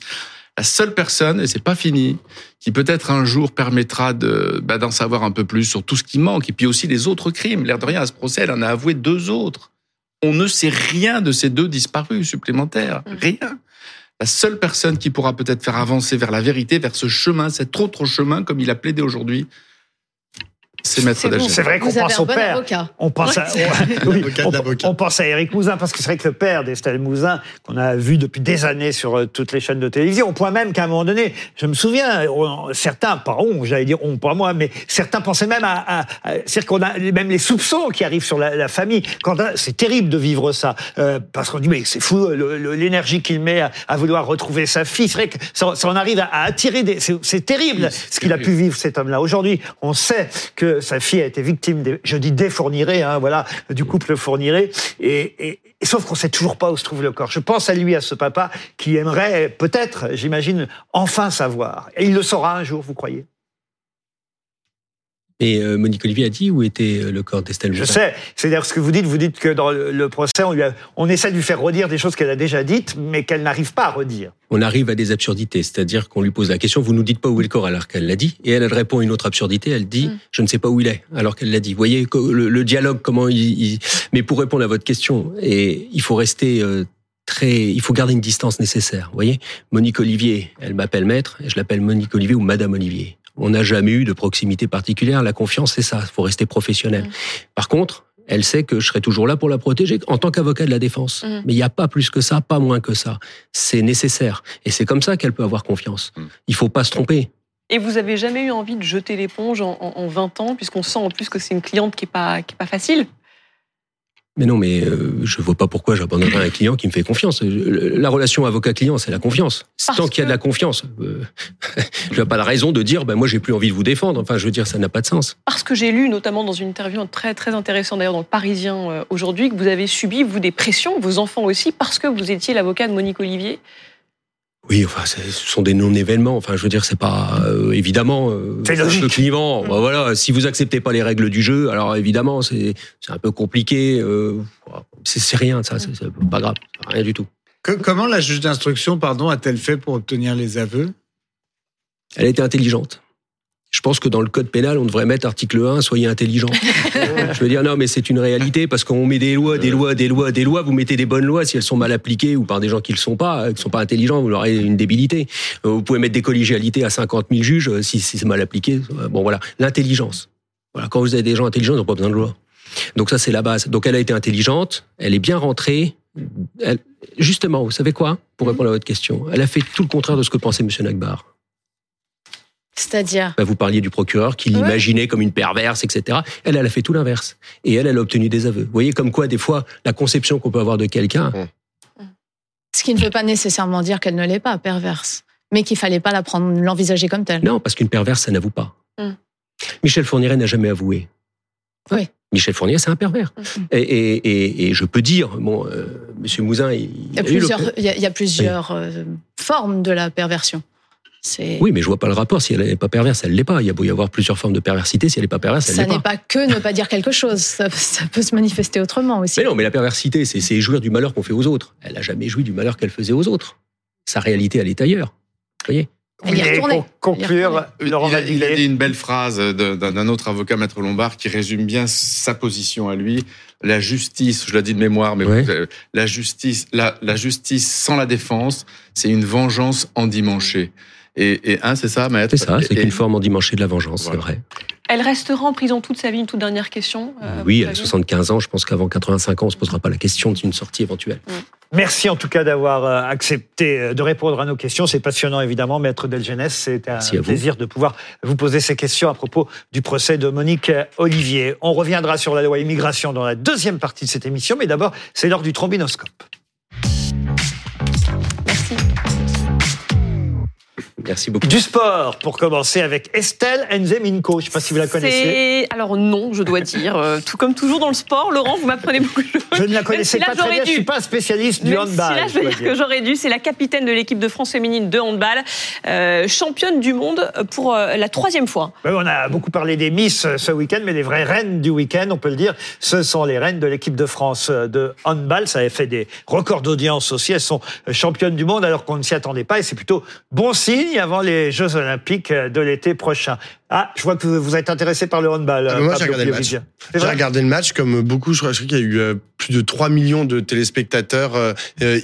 Speaker 6: La seule personne, et c'est pas fini, qui peut-être un jour permettra de bah, d'en savoir un peu plus sur tout ce qui manque, et puis aussi les autres crimes. L'air de rien, à ce procès, elle en a avoué deux autres. On ne sait rien de ces deux disparus supplémentaires.
Speaker 2: Mm.
Speaker 6: Rien. La seule personne qui pourra peut-être faire avancer vers la vérité, vers ce chemin, cet autre chemin, comme il a plaidé aujourd'hui, c'est Maître
Speaker 1: vrai qu'on pense au
Speaker 9: bon
Speaker 1: père.
Speaker 9: avocat.
Speaker 1: On pense, à, <laughs> oui,
Speaker 7: Avocat de
Speaker 1: on,
Speaker 7: l'avocat.
Speaker 1: on pense à Éric Mouzin, parce que c'est vrai que le père d'Estelle Mouzin, qu'on a vu depuis des années sur euh, toutes les chaînes de télévision, au point même qu'à un moment donné, je me souviens, on- certains, pas on, j'allais dire on, pas moi, mais certains pensaient même à, à- à- c'est-à-dire qu'on a même les soupçons qui arrivent sur la, la famille. Quand c'est terrible de vivre ça, euh, parce qu'on dit mais c'est fou le- le- l'énergie qu'il met à, à vouloir retrouver sa fille. C'est vrai que ça, ça en arrive à, à attirer des, c'est, c'est terrible
Speaker 6: Oui, c'est
Speaker 1: ce qu'il a pu vivre cet homme-là. Aujourd'hui, on sait que sa fille a été victime, des, je dis des hein, voilà, du couple fourniré. Et, et- et sauf qu'on sait toujours pas où se trouve le corps. Je pense à lui, à ce papa, qui aimerait peut-être, j'imagine, enfin savoir. Et il le saura un jour, vous croyez?
Speaker 3: Et euh, Monique Olivier a dit où était euh, le corps d'Estelle
Speaker 1: Je sais. C'est d'ailleurs ce que vous dites. Vous dites que dans le, procès, on, lui a- on essaie de lui faire redire des choses qu'elle a déjà dites, mais qu'elle n'arrive pas à redire.
Speaker 3: On arrive à des absurdités, c'est-à-dire qu'on lui pose la question, vous nous dites pas où est le corps alors qu'elle l'a dit, et elle, elle répond à une autre absurdité, elle dit,
Speaker 2: Mm.
Speaker 3: je ne sais pas où il est alors qu'elle l'a dit. Vous voyez le, le dialogue, comment il, il- Mais pour répondre à votre question, et il faut rester euh, très, il faut garder une distance nécessaire. Vous voyez, Monique Olivier, elle m'appelle maître, et je l'appelle Monique Olivier ou Madame Olivier. On n'a jamais eu de proximité particulière. La confiance, c'est ça. Il faut rester professionnel.
Speaker 2: Mm.
Speaker 3: Par contre, elle sait que je serai toujours là pour la protéger en tant qu'avocat de la défense.
Speaker 2: Mm.
Speaker 3: Mais il n'y a pas plus que ça, pas moins que ça. C'est nécessaire. Et c'est comme ça qu'elle peut avoir confiance.
Speaker 6: Mm.
Speaker 3: Il faut pas se tromper.
Speaker 2: Et vous avez jamais eu envie de jeter l'éponge en, en- en 20 ans, puisqu'on sent en plus que c'est une cliente qui est pas, qui est pas facile?
Speaker 3: Mais non, mais euh, je vois pas pourquoi j'abandonnerais un client qui me fait confiance. Je- La relation avocat-client, c'est la confiance.
Speaker 2: Parce
Speaker 3: Tant qu'il y a de la confiance, euh, <laughs> je n'ai pas la raison de dire, ben moi j'ai plus envie de vous défendre. Enfin, je veux dire, ça n'a pas de sens.
Speaker 2: Parce que j'ai lu, notamment dans une interview très, très intéressante d'ailleurs dans le Parisien euh, aujourd'hui, que vous avez subi, vous, des pressions, vos enfants aussi, parce que vous étiez l'avocat de Monique Olivier.
Speaker 3: Oui, enfin, ce sont des non-événements. Enfin, je veux dire, c'est pas euh, évidemment. euh,
Speaker 1: C'est
Speaker 3: un
Speaker 1: logique.
Speaker 3: peu clivant. Bah, voilà, si vous acceptez pas les règles du jeu, alors évidemment, c'est c'est un peu compliqué. euh, c'est rien, ça, c'est c'est pas grave, rien du tout.
Speaker 8: Que- comment la juge d'instruction, pardon, a-t-elle fait pour obtenir les aveux?
Speaker 3: Elle était intelligente. Je pense que dans le code pénal, on devrait mettre article 1, soyez intelligent. je veux dire, non, mais c'est une réalité parce qu'on met des lois, des lois, des lois, des lois. Vous mettez des bonnes lois si elles sont mal appliquées ou par des gens qui ne le sont pas, euh, qui ne sont pas intelligents, vous aurez une débilité. Euh, Vous pouvez mettre des collégialités à 50 000 juges euh, si, c'est mal appliqué. Bon, voilà. L'intelligence. Voilà. Quand vous avez des gens intelligents, ils n'ont pas besoin de loi. Donc ça, c'est la base. Donc elle a été intelligente, elle est bien rentrée. Justement, vous savez quoi? Pour répondre à votre question, elle a fait tout le contraire de ce que pensait M. Nagbar.
Speaker 9: C'est-à-dire
Speaker 3: Bah, vous parliez du procureur qui
Speaker 9: Ouais.
Speaker 3: l'imaginait comme une perverse, etc. Elle, elle a fait tout l'inverse. Et elle, elle a obtenu des aveux. Vous voyez comme quoi, des fois, la conception qu'on peut avoir de quelqu'un,
Speaker 9: Ce qui ne veut pas nécessairement dire qu'elle ne l'est pas perverse, mais qu'il fallait pas la prendre, l'envisager comme telle.
Speaker 3: non, parce qu'une perverse, ça n'avoue pas.
Speaker 2: Mm.
Speaker 3: Michel Fourniret n'a jamais avoué.
Speaker 9: Oui.
Speaker 3: Michel Fourniret, c'est un pervers.
Speaker 2: Mm.
Speaker 3: Et, et, et, et je peux dire, bon, euh, Monsieur Mouzin, il,
Speaker 9: Il y a
Speaker 3: a eu le-
Speaker 9: plusieurs, il y a, il y a plusieurs euh, formes de la perversion. C'est
Speaker 3: Oui, mais je vois pas le rapport. Si elle n'est pas perverse, elle l'est pas. Il y a beau y avoir plusieurs formes de perversité. Si elle n'est pas perverse, elle
Speaker 9: ça
Speaker 3: l'est
Speaker 9: n'est
Speaker 3: pas.
Speaker 9: pas que ne pas dire quelque chose. Ça, ça peut se manifester autrement aussi.
Speaker 3: Mais non, mais la perversité, c'est c'est jouir du malheur qu'on fait aux autres. Elle a jamais joui du malheur qu'elle faisait aux autres. Sa réalité, elle est ailleurs. Vous voyez?
Speaker 9: Elle y est
Speaker 1: Et
Speaker 9: retournée.
Speaker 1: pour conclure,
Speaker 6: Il a, il a dit une belle phrase de- d'un d'un autre avocat, Maître Lombard, qui résume bien sa position à lui. La justice, je l'ai dit de mémoire, mais
Speaker 3: Ouais.
Speaker 6: vous la justice, la, la justice sans la défense, c'est une vengeance endimanchée. Et, et un, c'est ça, Maître.
Speaker 3: C'est ça, c'est qu'une forme endimanchée de la vengeance,
Speaker 6: Voilà.
Speaker 3: c'est vrai.
Speaker 2: Elle restera en prison toute sa vie, une toute dernière question. euh,
Speaker 3: oui, à
Speaker 2: savez
Speaker 3: 75 ans, je pense qu'avant 85 ans, on se posera pas la question d'une sortie éventuelle.
Speaker 1: Merci en tout cas d'avoir euh, accepté euh, de répondre à nos questions. C'est passionnant évidemment, Maître Delgenès. C'est un plaisir de pouvoir vous poser ces questions à propos du procès de Monique Olivier. On reviendra sur la loi immigration dans la deuxième partie de cette émission, mais d'abord, c'est l'heure du trombinoscope.
Speaker 2: Merci.
Speaker 3: Beaucoup.
Speaker 1: Du sport, pour commencer avec Estelle Enzeminko. Je ne sais pas si vous la connaissez.
Speaker 2: Alors non, je dois dire, euh, tout comme toujours dans le sport. Laurent, vous m'apprenez beaucoup de choses.
Speaker 1: Je ne la connaissais
Speaker 2: si là,
Speaker 1: pas très bien, je ne suis pas spécialiste du
Speaker 2: Même
Speaker 1: handball.
Speaker 2: Si là, je veux dire
Speaker 1: dire.
Speaker 2: que j'aurais dû. C'est la capitaine de l'équipe de France féminine de handball, euh, championne du monde pour euh, la troisième fois.
Speaker 1: Oui, on a beaucoup parlé des Miss ce week-end, mais les vraies reines du week-end, on peut le dire, ce sont les reines de l'équipe de France de handball. Ça avait fait des records d'audience aussi. Elles sont championnes du monde alors qu'on ne s'y attendait pas et c'est plutôt bon signe avant les Jeux Olympiques euh, de l'été prochain. Ah, je vois que vous êtes intéressé par le handball.
Speaker 7: Ah, moi, j'ai regardé le match. J'ai regardé le match comme beaucoup. Je crois, qu'il y a eu euh, plus de 3 millions de téléspectateurs euh,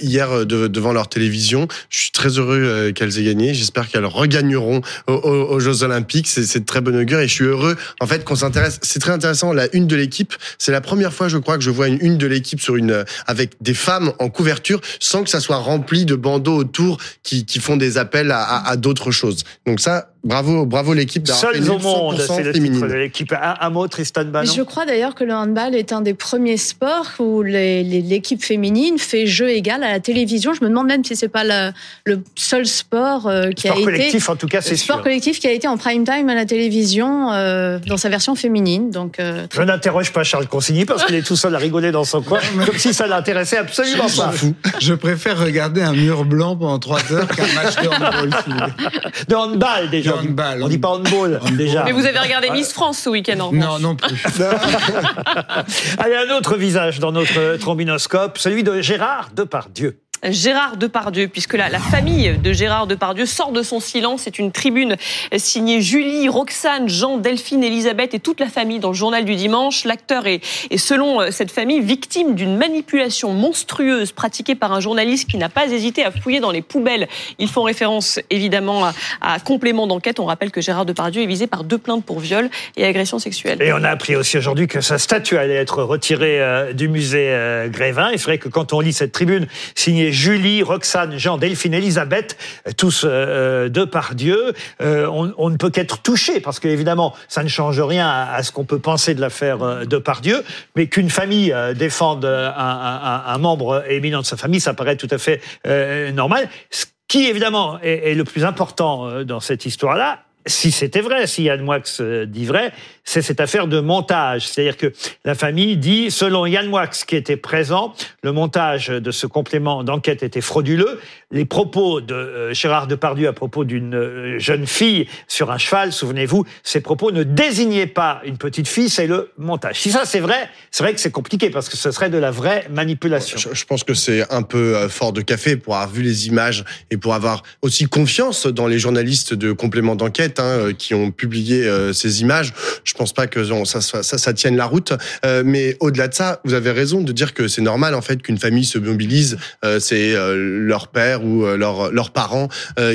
Speaker 7: hier de- devant leur télévision. Je suis très heureux qu'elles aient gagné. J'espère qu'elles regagneront aux, aux- aux Jeux Olympiques. C'est de très bon augure et je suis heureux en fait qu'on s'intéresse. C'est très intéressant. La une de l'équipe, c'est la première fois, je crois, que je vois une une de l'équipe sur une avec des femmes en couverture sans que ça soit rempli de bandeaux autour qui, qui font des appels à, à- à d'autres choses. Donc ça, bravo, bravo l'équipe d'avoir
Speaker 1: Seuls au monde,
Speaker 7: 100%
Speaker 1: c'est le
Speaker 7: féminine.
Speaker 1: titre de l'équipe. Un, un mot, Tristan Bannon.
Speaker 9: je crois d'ailleurs que le handball est un des premiers sports où l'équipe féminine fait jeu égal à la télévision. Je me demande même si c'est pas la- le seul sport euh, qui
Speaker 1: Sport
Speaker 9: a été
Speaker 1: collectif, en tout cas, c'est
Speaker 9: le sport
Speaker 1: sûr.
Speaker 9: collectif qui a été en prime time à la télévision euh, dans sa version féminine. Donc euh,
Speaker 1: Je n'interroge pas Charles Consigny parce qu'il est tout seul à rigoler dans son coin, comme si ça l'intéressait absolument pas.
Speaker 8: Je préfère regarder un mur blanc pendant trois heures qu'un match de handball. si vous voulez.
Speaker 1: Handball.
Speaker 8: De handball.
Speaker 1: On dit pas handball, déjà.
Speaker 2: Mais vous avez regardé Miss France ce week-end en.
Speaker 8: Non, non plus. <laughs> <laughs>
Speaker 1: Allez, un autre visage dans notre trombinoscope, celui de Gérard Depardieu.
Speaker 2: Gérard Depardieu, puisque la, famille de Gérard Depardieu sort de son silence. C'est une tribune signée Julie, Roxane, Jean, Delphine, Elisabeth et toute la famille dans le journal du dimanche. L'acteur est, selon euh, cette famille, victime d'une manipulation monstrueuse pratiquée par un journaliste qui n'a pas hésité à fouiller dans les poubelles. Ils font référence évidemment à, complément d'enquête. On rappelle que Gérard Depardieu est visé par deux plaintes pour viol et agression sexuelle.
Speaker 1: Et on a appris aussi aujourd'hui que sa statue allait être retirée euh, du musée euh, Grévin. C'est vrai que quand on lit cette tribune signée Julie, Roxane, Jean, Delphine, Elisabeth, euh, tous euh, de par Dieu, euh, on, on, ne peut qu'être touché parce qu'évidemment, ça ne change rien à, à ce qu'on peut penser de l'affaire euh, de par Dieu, mais qu'une famille euh, défende un, un, un, membre éminent de sa famille, ça paraît tout à fait euh, normal. Ce qui évidemment est, est le plus important euh, dans cette histoire-là, si c'était vrai, si Yann Moix dit vrai, c'est cette affaire de montage. C'est-à-dire que la famille dit, selon Yann Moix qui était présent, le montage de ce complément d'enquête était frauduleux. Les propos de euh, Gérard Depardieu à propos d'une euh, jeune fille sur un cheval, souvenez-vous, ces propos ne désignaient pas une petite fille, c'est le montage. Si ça c'est vrai, c'est vrai que c'est compliqué parce que ce serait de la vraie manipulation.
Speaker 7: Je, pense que c'est un peu euh, fort de café pour avoir vu les images et pour avoir aussi confiance dans les journalistes de complément d'enquête hein, qui ont publié ces images. Pense pas que ça, ça, ça, ça tienne la route. Euh, mais au-delà de ça, vous avez raison de dire que c'est normal en fait qu'une famille se mobilise. Euh, c'est leur père ou leurs leurs parents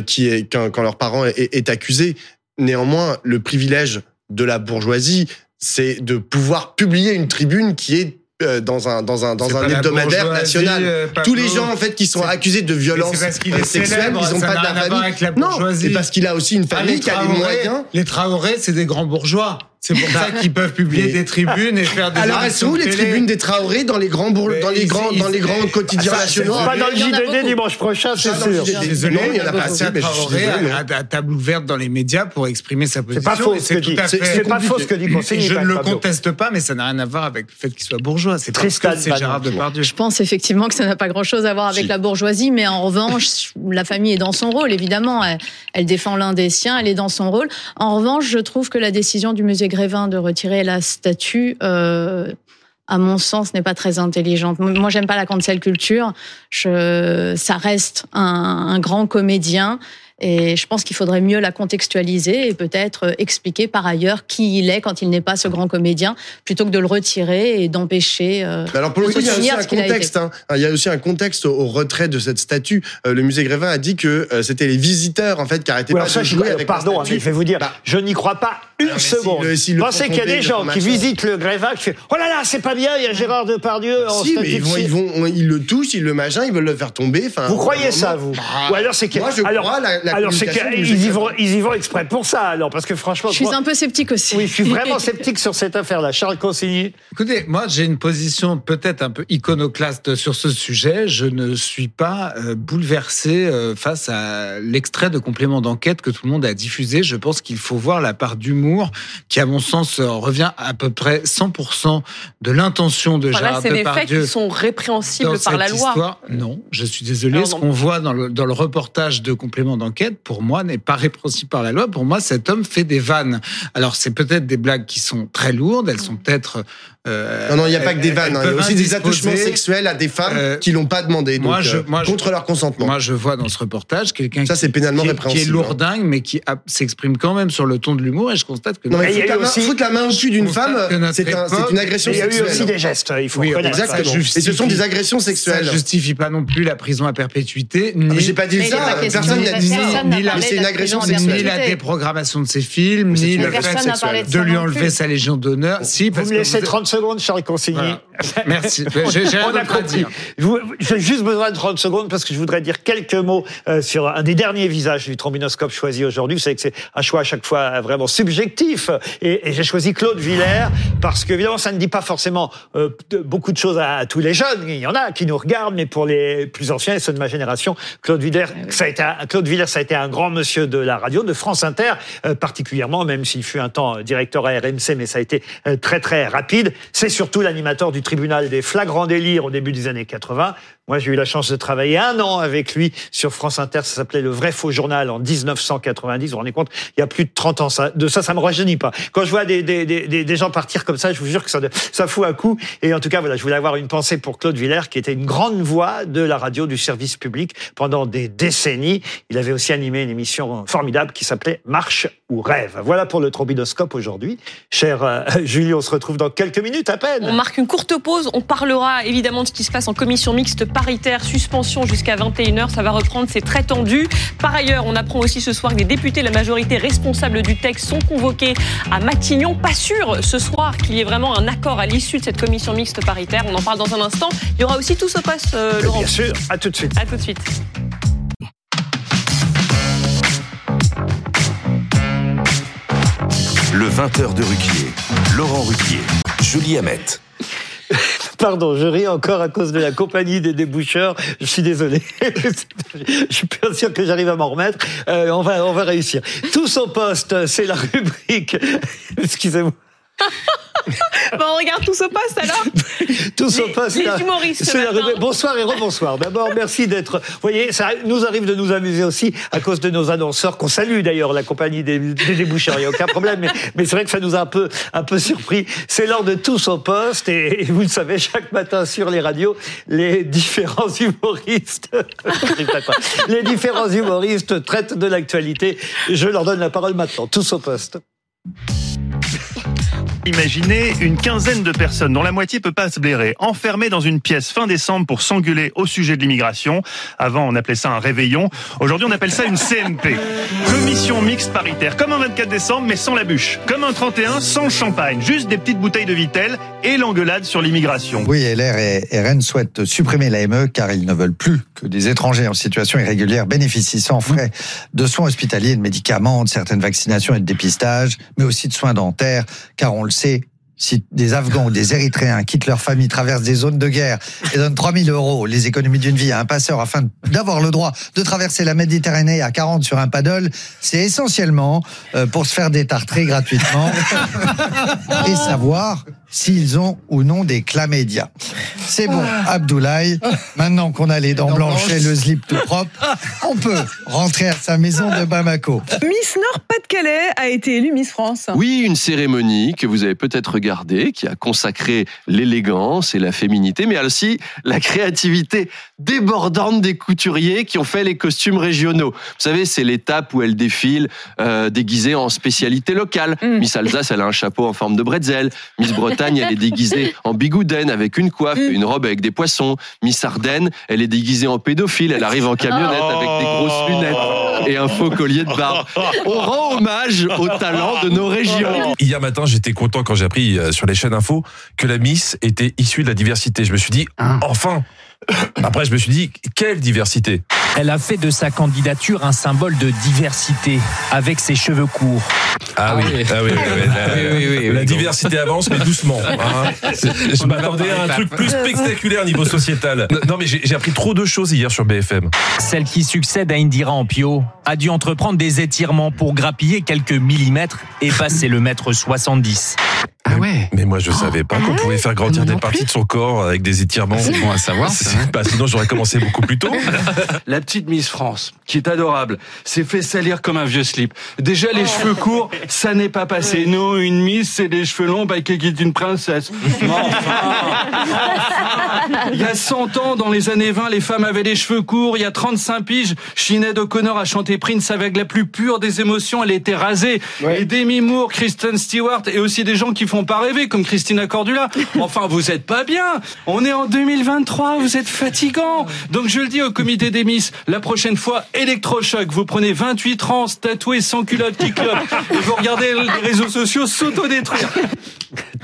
Speaker 7: qui est quand, quand leur parent est, est accusé. Néanmoins, le privilège de la bourgeoisie, c'est de pouvoir publier une tribune qui est euh, dans un dans un dans un hebdomadaire national.
Speaker 8: Euh,
Speaker 7: Tous les gens en fait qui sont accusés de violences
Speaker 8: sexuelles,
Speaker 7: célèbre, ils ont pas de la famille.
Speaker 8: La
Speaker 7: non, c'est parce qu'il a aussi une famille ah, qui a les moyens.
Speaker 8: Les Traoré, c'est des grands bourgeois. C'est pour ça qu'ils peuvent publier mais... des tribunes et faire des
Speaker 7: Alors elles sont où les tribunes des Traoré dans les grands bourg... dans les grands dans les grands quotidiens
Speaker 1: ah,
Speaker 7: nationaux
Speaker 1: Pas dans le JDD dimanche prochain, c'est sûr.
Speaker 8: Désolé, non, il y en a pas assez. Traoré à, à table ouverte dans les médias pour exprimer sa position.
Speaker 1: C'est pas faux ce que dit. C'est pas faux ce que dit Consigny.
Speaker 8: Je ne le conteste pas, mais ça n'a rien à voir avec le fait qu'il soit bourgeois. C'est
Speaker 1: Tristan
Speaker 8: c'est Gérard Depardieu.
Speaker 9: Je pense effectivement que ça n'a pas grand-chose à voir avec la bourgeoisie, mais en revanche, la famille est dans son rôle. Évidemment, elle défend l'un des siens, elle est dans son rôle. En revanche, je trouve que la décision du musée Grévin de retirer la statue, euh, à mon sens, n'est pas très intelligente. Moi, j'aime pas la cancel culture. Je, ça reste un grand comédien. Et je pense qu'il faudrait mieux la contextualiser et peut-être expliquer par ailleurs qui il est quand il n'est pas ce grand comédien, plutôt que de le retirer et d'empêcher. Euh,
Speaker 7: Alors pour le coup, il y a aussi un contexte. Hein. Il y a aussi un contexte au retrait de cette statue. Euh, le musée Grévin a dit que euh, c'était les visiteurs en fait qui arrêtaient
Speaker 1: ouais,
Speaker 7: pas
Speaker 1: ça,
Speaker 7: de jouer avec
Speaker 1: Pardon,
Speaker 7: la
Speaker 1: mais je vais vous dire, bah, je n'y crois pas une seconde.
Speaker 7: Si le, si le
Speaker 1: Pensez qu'il y a des gens qui visitent le Grévin qui font Oh là là, c'est pas bien, il y a Gérard Depardieu en
Speaker 7: si, mais ils, vont, ils, vont, ils le touchent, ils le machin, ils veulent le faire tomber. Enfin,
Speaker 1: vous croyez ça, vous
Speaker 7: bah,
Speaker 1: Ou alors c'est que.
Speaker 7: Moi, je
Speaker 1: alors,
Speaker 7: crois la,
Speaker 1: Alors c'est
Speaker 7: communication
Speaker 1: qu'ils y vont, ils y vont exprès pour ça, alors parce que franchement,
Speaker 9: Je suis
Speaker 1: moi-
Speaker 9: un peu sceptique aussi.
Speaker 1: oui, je suis <laughs> vraiment sceptique sur cette affaire-là. Charles Consigny.
Speaker 8: Écoutez, moi j'ai une position peut-être un peu iconoclaste sur ce sujet. Je ne suis pas euh, bouleversé euh, face à l'extrait de complément d'enquête que tout le monde a diffusé. Je pense qu'il faut voir la part d'humour qui, à mon sens, euh, revient à peu près 100% de l'intention de
Speaker 2: Voilà,
Speaker 8: Gérard
Speaker 2: c'est des faits
Speaker 8: Depardieu.
Speaker 2: qui sont répréhensibles
Speaker 8: dans
Speaker 2: par la
Speaker 8: cette
Speaker 2: loi.
Speaker 8: histoire, non, je suis désolé.
Speaker 2: Alors,
Speaker 8: Ce qu'on voit dans le, dans le reportage de complément d'enquête, pour moi, n'est pas répréhensible par la loi. Pour moi, cet homme fait des vannes. Alors, c'est peut-être des blagues qui sont très lourdes. Elles sont peut-être. Euh,
Speaker 7: Non, non, il n'y a pas que des vannes. hein. Il y a aussi des attouchements sexuels à des femmes
Speaker 8: Euh,
Speaker 7: qui l'ont pas demandé, donc,
Speaker 8: moi, je-
Speaker 7: euh,
Speaker 8: je-
Speaker 7: contre leur consentement.
Speaker 8: Moi, je vois dans ce reportage quelqu'un
Speaker 7: Ça,
Speaker 8: qui,
Speaker 7: c'est pénalement
Speaker 8: qui est- qui est
Speaker 7: répréhensible,
Speaker 8: lourdingue, mais qui a- s'exprime quand même sur le ton de l'humour. Et je constate que
Speaker 7: Non, mais
Speaker 1: Et il y a
Speaker 7: foutre la, main,
Speaker 1: aussi-
Speaker 7: foutre la main au cul d'une femme, c'est un- une agression
Speaker 1: Il y a eu
Speaker 7: sexuelle.
Speaker 1: aussi des gestes, il faut
Speaker 8: Oui,
Speaker 1: reconnaître.
Speaker 7: Exactement.
Speaker 8: Ça
Speaker 7: Et ce sont des agressions
Speaker 8: ça
Speaker 7: sexuelles.
Speaker 8: justifie pas non plus la prison à perpétuité,
Speaker 7: Ah, mais
Speaker 8: ni,
Speaker 7: J'ai pas dit ça. Personne n'a dit ça. c'est
Speaker 9: de
Speaker 7: une agression sexuelle.
Speaker 8: ni la déprogrammation de ses films, ni le fait
Speaker 9: de ça
Speaker 8: lui enlever sa Légion d'honneur. Si,
Speaker 1: Vous
Speaker 8: parce
Speaker 1: me
Speaker 8: que
Speaker 1: laissez
Speaker 8: vous-
Speaker 1: 30 secondes, Charles Consigny.
Speaker 8: Voilà. <laughs> Merci. <laughs> J'ai
Speaker 1: On a
Speaker 8: d'autre à
Speaker 1: compris. J'ai juste besoin de 30 secondes parce que je voudrais dire quelques mots euh, sur un des derniers visages du trombinoscope choisi aujourd'hui. Vous savez que c'est un choix à chaque fois euh, vraiment subjectif. Et, et j'ai choisi Claude Villers parce que, évidemment, ça ne dit pas forcément euh, beaucoup de choses à, à tous les jeunes. Il y en a qui nous regardent, mais pour les plus anciens et ceux de ma génération, Claude Villers, ça a été un, Claude Villers, ça a été un grand monsieur de la radio, de France Inter euh, particulièrement, même s'il fut un temps directeur à RMC, mais ça a été très très rapide. C'est surtout l'animateur du tribunal des flagrants délires au début des années 80. Moi, j'ai eu la chance de travailler un an avec lui sur France Inter. Ça s'appelait Le Vrai Faux Journal en 1990. Vous vous rendez compte Il y a plus de 30 ans. Ça, de ça, ça me rajeunit pas. Quand je vois des, des, des, des- gens partir comme ça, je vous jure que ça, ça fout un coup. Et en tout cas, voilà, je voulais avoir une pensée pour Claude Villers, qui était une grande voix de la radio, du service public pendant des décennies. Il avait aussi animé une émission formidable qui s'appelait Marche ou Rêve. Voilà pour le trombinoscope aujourd'hui. Cher euh, <laughs> Julie, on se retrouve dans quelques minutes à peine.
Speaker 2: On marque une courte pause. On parlera évidemment de ce qui se passe en commission mixte paritaire, suspension jusqu'à 21h. Ça va reprendre, c'est très tendu. Par ailleurs, on apprend aussi ce soir que des députés, la majorité responsable du texte, sont convoqués à Matignon. Pas sûr ce soir qu'il y ait vraiment un accord à l'issue de cette commission mixte paritaire. On en parle dans un instant. Il y aura aussi tout ce poste, euh, Laurent.
Speaker 1: Bien sûr, à tout de suite.
Speaker 2: À tout de suite.
Speaker 10: Le 20h de Ruquier. Laurent Ruquier. Julie Hamet.
Speaker 1: Pardon, je ris encore à cause de la compagnie des déboucheurs. Je suis désolé. <laughs> je suis pas sûr que j'arrive à m'en remettre. Euh, on va, on va réussir. Tous au poste, c'est la rubrique. <laughs> Excusez-moi.
Speaker 2: Bon, on regarde tout ce poste alors.
Speaker 1: Tous au poste.
Speaker 2: les
Speaker 1: là.
Speaker 2: humoristes ce.
Speaker 1: Bonsoir et rebonsoir. D'abord, merci d'être. Vous voyez, ça nous arrive de nous amuser aussi à cause de nos annonceurs qu'on salue d'ailleurs, la compagnie des, des déboucheurs. Il n'y a aucun problème. Mais, mais c'est vrai que ça nous a un peu, un peu surpris. C'est l'heure de tous au poste et, et vous le savez, chaque matin sur les radios, les différents <laughs> humoristes, <laughs> les différents humoristes traitent de l'actualité. Je leur donne la parole maintenant. Tous au poste.
Speaker 11: Imaginez une quinzaine de personnes dont la moitié peut pas se blairer, enfermées dans une pièce fin décembre pour s'engueuler au sujet de l'immigration. Avant, on appelait ça un réveillon. Aujourd'hui, on appelle ça une CMP. Commission mixte paritaire. Comme un 24 décembre, mais sans la bûche. Comme un 31, sans champagne. Juste des petites bouteilles de Vitel et l'engueulade sur l'immigration.
Speaker 12: Oui, LR et RN souhaitent supprimer l'AME car ils ne veulent plus que des étrangers en situation irrégulière bénéficient sans frais de soins hospitaliers, de médicaments, de certaines vaccinations et de dépistage, mais aussi de soins dentaires, car on le sait, si des Afghans ou des Érythréens quittent leur famille, traversent des zones de guerre et donnent 3000 euros, les économies d'une vie à un passeur afin d'avoir le droit de traverser la Méditerranée à 40 sur un paddle, c'est essentiellement euh, pour se faire détartrer gratuitement <laughs> et savoir s'ils ont ou non des chlamydia. C'est bon, Abdoulaye, maintenant qu'on a les dents blanches et le slip tout propre, on peut rentrer à sa maison de Bamako.
Speaker 13: Miss Nord-Pas-de-Calais a été élue Miss France.
Speaker 14: Oui, une cérémonie que vous avez peut-être regardée, qui a consacré l'élégance et la féminité, mais aussi la créativité débordante des couturiers qui ont fait les costumes régionaux. Vous savez, c'est l'étape où elle défile euh, déguisée en spécialité locale. Miss Alsace, elle a un chapeau en forme de bretzel. Miss Bretagne, elle est déguisée en bigoudaine avec une coiffe et une robe avec des poissons. Miss Ardennes, elle est déguisée en pédophile. Elle arrive en camionnette avec des grosses lunettes et un faux collier de barbe. On rend hommage au talent de nos régions.
Speaker 15: Hier matin, j'étais content quand j'ai appris euh, sur les chaînes info que la Miss était issue de la diversité. Je me suis dit, enfin Après, je me suis dit, quelle diversité?
Speaker 16: Elle a fait de sa candidature un symbole de diversité avec ses cheveux courts.
Speaker 15: Ah oui, ah oui, oui, oui, la, la diversité avance, mais doucement. hein. <laughs> Je m'attendais à un truc plus spectaculaire niveau sociétal. Non, mais j'ai j'ai appris trop de choses hier sur BFM.
Speaker 16: Celle qui succède à Indira Ampio a dû entreprendre des étirements pour grappiller quelques millimètres et passer le mètre 70.
Speaker 15: Ah ouais Mais moi, je savais pas qu'on pouvait faire grandir des parties de son corps avec des étirements.
Speaker 17: C'est bon à savoir, ça, hein.
Speaker 15: Bah, sinon, j'aurais commencé beaucoup plus tôt. <laughs>
Speaker 18: La petite Miss France, qui est adorable, s'est fait salir comme un vieux slip. Déjà, les cheveux courts, ça n'est pas passé. Non, une Miss, c'est des cheveux longs, bah, qui est une princesse. Mais enfin, <laughs> Il y a 100 ans, dans les années 20, les femmes avaient les cheveux courts. Il y a 35 piges, Sinead O'Connor a chanté Prince avec la plus pure des émotions. Elle était rasée. Et Demi Moore, Kristen Stewart et aussi des gens qui font pas rêver, comme Christina Cordula. <laughs> Enfin, vous êtes pas bien. On est en 2023, vous êtes fatigant. Donc, je le dis au comité des Miss, la prochaine fois, électrochoc. Vous prenez 28 trans tatoués sans culotte qui clopent et vous regardez les réseaux sociaux s'autodétruire.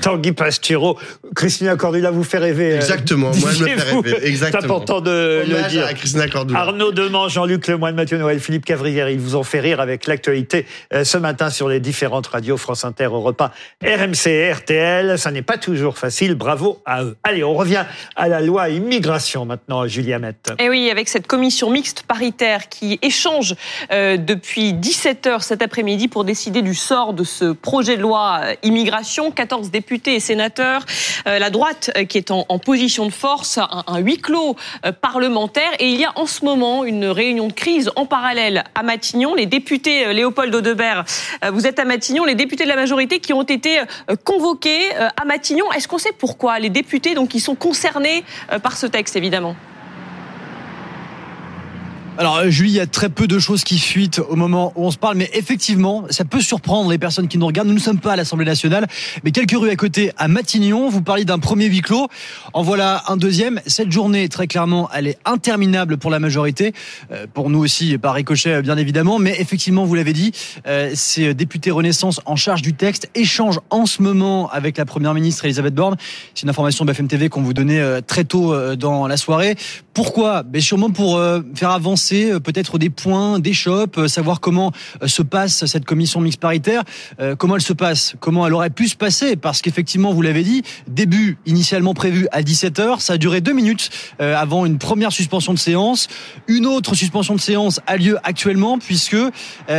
Speaker 1: Tanguy Pastureau, Christina Cordula vous fait rêver. euh,
Speaker 7: Exactement, moi, je me fais rêver, exactement.
Speaker 1: C'est important de le dire.
Speaker 7: à Christina Cordula.
Speaker 1: Arnaud Deman, Jean-Luc Lemoyne, Mathieu Noël, Philippe Cavrière, ils vous ont fait rire avec l'actualité euh, ce matin sur les différentes radios France Inter, Europe 1, RMC RTL. Ça n'est pas toujours facile, bravo à eux. Allez, on revient à la loi immigration maintenant, Julia Mette.
Speaker 2: Et oui, avec cette commission mixte paritaire qui échange euh, depuis 17h cet après-midi pour décider du sort de ce projet de loi euh, immigration. 14 députés et sénateurs. Euh, la droite qui est en, position de force, un, huis clos parlementaire. Et il y a en ce moment une réunion de crise en parallèle à Matignon. Les députés, Léopold Audebert, vous êtes à Matignon, les députés de la majorité qui ont été convoqués euh, à Matignon. Est-ce qu'on sait pourquoi Les députés donc, qui sont concernés euh, par ce texte, évidemment?
Speaker 19: Alors, euh, Julie, il y a très peu de choses qui fuitent au moment où on se parle, mais effectivement, ça peut surprendre les personnes qui nous regardent. Nous ne sommes pas à l'Assemblée nationale, mais quelques rues à côté, à Matignon. Vous parliez d'un premier huis clos. En voilà un deuxième. Cette journée, très clairement, elle est interminable pour la majorité, Euh, pour nous aussi, par ricochet, bien évidemment. Mais effectivement, vous l'avez dit, euh, ces députés Renaissance en charge du texte échangent en ce moment avec la première ministre Elisabeth Borne. C'est une information BFM TV qu'on vous donnait euh, très tôt euh, dans la soirée. Pourquoi? Ben Sûrement pour euh, faire avancer euh, peut-être des points, des chopes, euh, savoir comment euh, se passe cette commission mixte paritaire, comment elle se passe, comment elle aurait pu se passer, parce qu'effectivement, vous l'avez dit, début initialement prévu à 17h, ça a duré deux minutes avant une première suspension de séance. Une autre suspension de séance a lieu actuellement, puisque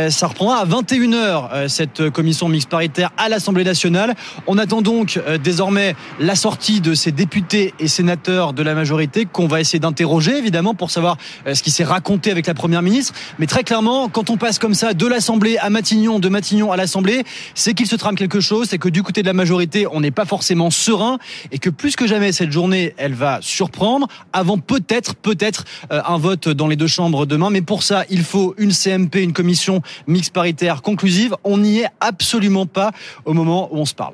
Speaker 19: ça reprendra à 21h, euh, cette commission mixte paritaire à l'Assemblée nationale. On attend donc désormais la sortie de ces députés et sénateurs de la majorité qu'on va essayer d'interroger, évidemment, pour savoir ce qui s'est raconté avec la Première ministre. Mais très clairement, quand on passe comme ça de l'Assemblée à Matignon, de Matignon à l'Assemblée, c'est qu'il se trame quelque chose, c'est que du côté de la majorité, on n'est pas forcément serein et que plus que jamais, cette journée, elle va surprendre avant peut-être, peut-être euh, un vote dans les deux chambres demain. Mais pour ça, il faut une CMP, une commission mixte paritaire conclusive. On n'y est absolument pas au moment où on se parle.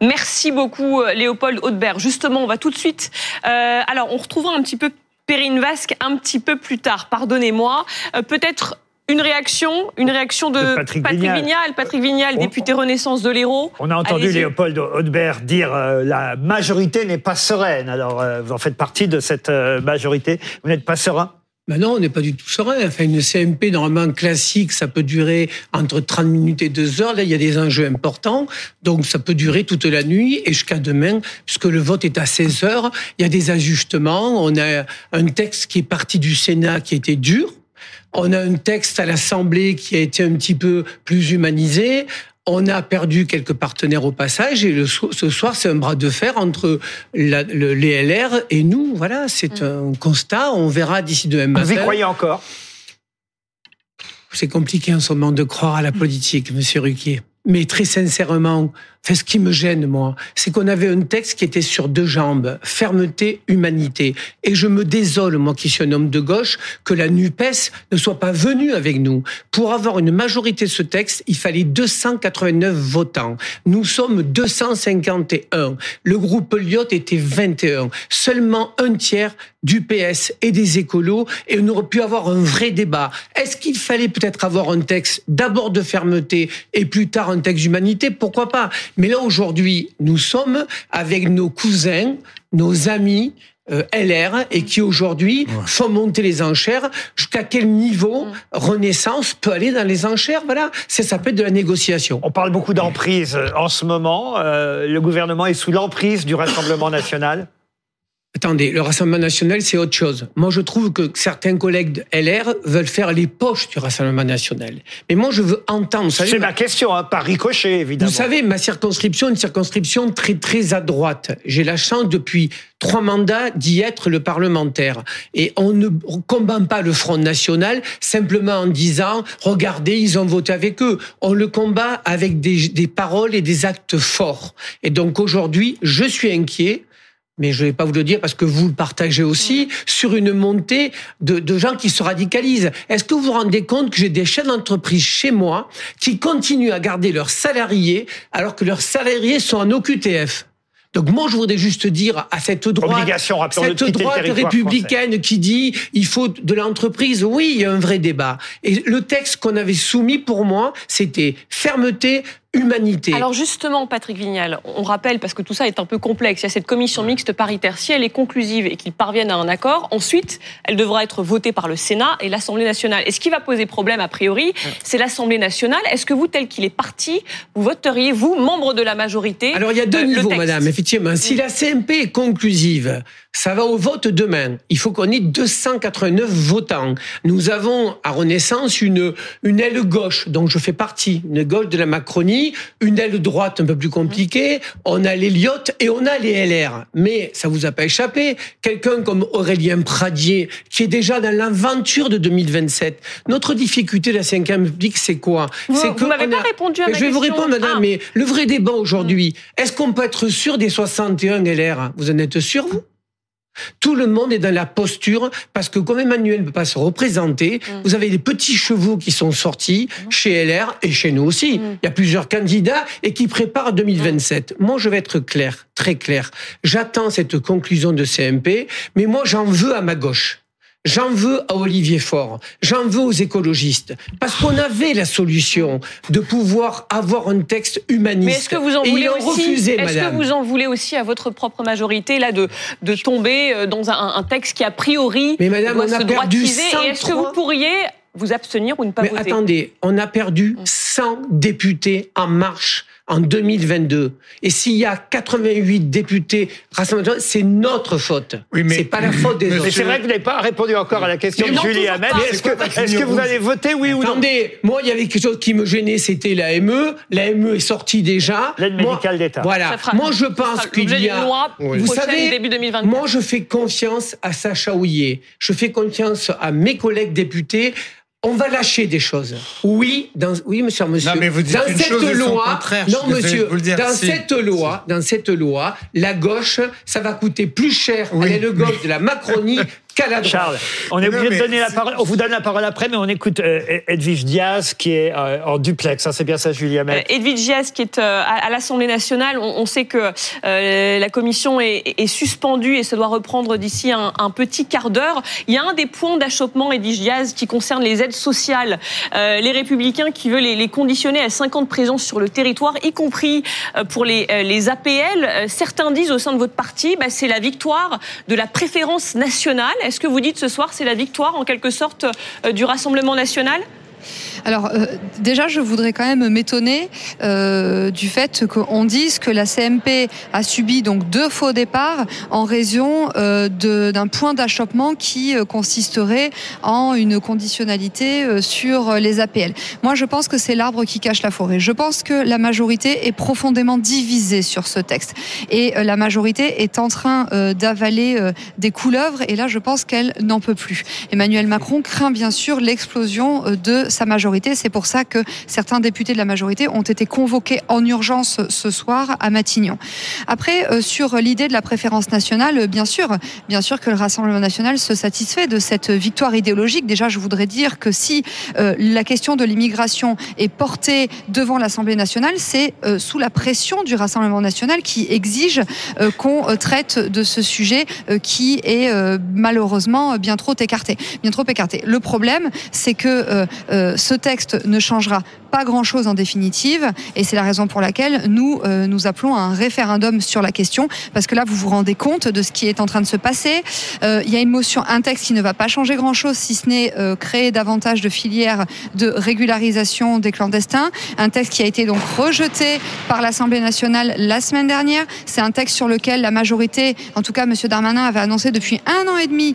Speaker 2: Merci beaucoup, euh, Léopold Haudebert. Justement, on va tout de suite. euh, alors, on retrouvera un petit peu Perrine Vasque un petit peu plus tard. Pardonnez-moi. Euh, Peut-être. Une réaction, une réaction de,
Speaker 1: De Patrick Vignal.
Speaker 2: Patrick Vignal, député Renaissance de l'Hérault.
Speaker 1: On a entendu. Léopold Haudebert dire euh, la majorité n'est pas sereine. Alors, euh, vous en faites partie de cette euh, majorité. Vous n'êtes pas serein?
Speaker 20: Ben non, on n'est pas du tout serein. Enfin, une CMP normalement classique, ça peut durer entre 30 minutes et 2 heures. Là, il y a des enjeux importants. Donc, ça peut durer toute la nuit et jusqu'à demain, puisque le vote est à 16 heures. Il y a des ajustements. On a un texte qui est parti du Sénat qui était dur. On a un texte à l'Assemblée qui a été un petit peu plus humanisé. On a perdu quelques partenaires au passage et le, ce soir, c'est un bras de fer entre la- le- les LR et nous. Voilà, c'est un constat. On verra d'ici demain matin.
Speaker 1: Vous y croyez encore?
Speaker 20: C'est compliqué en ce moment de croire à la politique, Monsieur Ruquier. Mais très sincèrement, enfin, ce qui me gêne, moi, c'est qu'on avait un texte qui était sur deux jambes, fermeté, humanité. Et je me désole, moi qui suis un homme de gauche, que la NUPES ne soit pas venue avec nous. Pour avoir une majorité de ce texte, il fallait 289 votants. Nous sommes 251. Le groupe Lyot était 21. Seulement un tiers du PS et des écolos et on aurait pu avoir un vrai débat. Est-ce qu'il fallait peut-être avoir un texte d'abord de fermeté et plus tard un texte d'humanité? Pourquoi pas? Mais là aujourd'hui, nous sommes avec nos cousins, nos amis, euh, LR et qui aujourd'hui font monter les enchères. Jusqu'à quel niveau Renaissance peut aller dans les enchères? Voilà, ça s'appelle de la négociation.
Speaker 1: On parle beaucoup d'emprise en ce moment. Euh, le gouvernement est sous l'emprise du Rassemblement national.
Speaker 20: Attendez, le Rassemblement national, c'est autre chose. Moi, je trouve que certains collègues de LR veulent faire les poches du Rassemblement national. Mais moi, je veux entendre.
Speaker 1: C'est ma question, hein, par ricochet, évidemment.
Speaker 20: Vous savez, ma circonscription est une circonscription très, très à droite. J'ai la chance, depuis trois mandats, d'y être le parlementaire. Et on ne combat pas le Front National simplement en disant, regardez, ils ont voté avec eux. On le combat avec des, des paroles et des actes forts. Et donc, aujourd'hui, je suis inquiet mais je ne vais pas vous le dire parce que vous le partagez aussi, sur une montée de, de gens qui se radicalisent. Est-ce que vous vous rendez compte que j'ai des chefs d'entreprise chez moi qui continuent à garder leurs salariés alors que leurs salariés sont en OQTF donc moi, je voudrais juste dire à cette droite, cette droite républicaine qui dit il faut de l'entreprise, oui, il y a un vrai débat. Et le texte qu'on avait soumis pour moi, c'était fermeté, humanité.
Speaker 2: Alors justement, Patrick Vignal, on rappelle, parce que tout ça est un peu complexe, il y a cette commission mixte paritaire. Si elle est conclusive et qu'ils parviennent à un accord, ensuite, elle devra être votée par le Sénat et l'Assemblée nationale. Et ce qui va poser problème, a priori, c'est l'Assemblée nationale. Est-ce que vous, tel qu'il est parti, vous voteriez, vous, membre de la majorité
Speaker 20: Alors il y a deux
Speaker 2: euh,
Speaker 20: niveaux, madame, effectivement. Si la CMP est conclusive, ça va au vote demain. Il faut qu'on ait 289 votants. Nous avons à Renaissance une, une aile gauche, dont je fais partie, une gauche de la Macronie, une aile droite un peu plus compliquée, on a les Lyotte et on a les LR. Mais ça vous a pas échappé. Quelqu'un comme Aurélien Pradier, qui est déjà dans l'aventure de 2027. Notre difficulté de la 5 République, c'est quoi?
Speaker 2: Vous- vous m'avez pas répondu à
Speaker 20: Mais
Speaker 2: ma
Speaker 20: Je vais vous répondre, madame,
Speaker 2: Ah.
Speaker 20: mais le vrai débat aujourd'hui, est-ce qu'on peut être sûr des 61 LR Vous en êtes sûr, vous? Tout le monde est dans la posture parce que comme Emmanuel ne peut pas se représenter, vous avez des petits chevaux qui sont sortis chez LR et chez nous aussi. Il y a plusieurs candidats et qui préparent 2027. Moi, je vais être clair, très clair. J'attends cette conclusion de CMP, mais moi, j'en veux à ma gauche. J'en veux à Olivier Faure, j'en veux aux écologistes, parce qu'on avait la solution de pouvoir avoir un texte humaniste.
Speaker 2: Mais est-ce que vous en voulez aussi Est-ce que vous en voulez aussi à votre propre majorité là de de tomber euh, dans un, un texte qui a priori
Speaker 20: Mais madame,
Speaker 2: doit
Speaker 20: on a
Speaker 2: se
Speaker 20: perdu
Speaker 2: droitiser Et est-ce que
Speaker 20: 103?
Speaker 2: vous pourriez vous abstenir ou ne pas
Speaker 20: Mais
Speaker 2: voter
Speaker 20: attendez, on a perdu 100 députés en marche en 2022. Et s'il y a 88 députés national, c'est notre faute. c'est pas la faute des autres.
Speaker 1: Mais c'est vrai que vous n'avez pas répondu encore à la question
Speaker 20: Mais
Speaker 1: de
Speaker 20: non,
Speaker 1: Julie
Speaker 20: pas.
Speaker 1: Est-ce que, vous allez voter oui ou non
Speaker 20: Attendez, moi, il y avait quelque chose qui me gênait, c'était la ME. La ME est sortie déjà.
Speaker 1: L'aide médicale d'État.
Speaker 20: Voilà.
Speaker 2: Fera-
Speaker 20: moi, je pense qu'il y a.
Speaker 2: loi
Speaker 20: vous savez,
Speaker 2: début 2024.
Speaker 20: moi, je fais confiance à Sacha Houillet. Je fais confiance à mes collègues députés. On va lâcher des choses. Oui, dans, oui, monsieur, monsieur.
Speaker 8: Non, mais vous dites
Speaker 20: dans
Speaker 8: une
Speaker 20: cette
Speaker 8: chose
Speaker 20: loi, non, monsieur,
Speaker 8: vous le dire.
Speaker 20: dans
Speaker 8: Si.
Speaker 20: cette loi, dans cette loi, la gauche, ça va coûter plus cher à l'aile gauche de la Macronie
Speaker 1: Charles, on est
Speaker 20: Non,
Speaker 1: obligé de donner la parole. On vous donne la parole après, mais on écoute euh, Edwige Diaz qui est euh, en duplex. hein, c'est bien ça, Julie Hamet
Speaker 2: Euh, Edwige Gias, qui est euh, à à l'Assemblée nationale, on, on sait que euh, la commission est, est suspendue et se doit reprendre d'ici un, un petit quart d'heure. Il y a un des points d'achoppement, Edwige Gias, qui concerne les aides sociales. Euh, les Républicains qui veulent les, les conditionner à 50 présences sur le territoire, y compris euh, pour les, euh, les APL. Euh, certains disent au sein de votre parti, bah, c'est la victoire de la préférence nationale. Est-ce que vous dites ce soir, c'est la victoire en quelque sorte euh, du Rassemblement national?
Speaker 17: Alors euh, déjà, je voudrais quand même m'étonner euh, du fait qu'on dise que la CMP a subi donc deux faux départs en raison euh, d'un point d'achoppement qui consisterait en une conditionnalité sur les APL. Moi, je pense que c'est l'arbre qui cache la forêt. Je pense que la majorité est profondément divisée sur ce texte et la majorité est en train d'avaler des couleuvres et là, je pense qu'elle n'en peut plus. Emmanuel Macron craint bien sûr l'explosion de sa majorité. C'est pour ça que certains députés de la majorité ont été convoqués en urgence ce soir à Matignon. Après, euh, sur l'idée de la préférence nationale, euh, bien sûr, bien sûr que le Rassemblement national se satisfait de cette victoire idéologique. Déjà, je voudrais dire que si euh, la question de l'immigration est portée devant l'Assemblée nationale, c'est sous la pression du Rassemblement national qui exige qu'on traite de ce sujet qui est malheureusement bien trop écarté, bien trop écarté. Le problème, c'est que euh, ce texte ne changera pas grand-chose en définitive, et c'est la raison pour laquelle nous euh, nous appelons à un référendum sur la question, parce que là vous vous rendez compte de ce qui est en train de se passer. Euh, Il y a une motion, un texte qui ne va pas changer grand-chose, si ce n'est euh, créer davantage de filières de régularisation des clandestins. Un texte qui a été donc rejeté par l'Assemblée nationale la semaine dernière. C'est un texte sur lequel la majorité, en tout cas Monsieur Darmanin, avait annoncé depuis un an et demi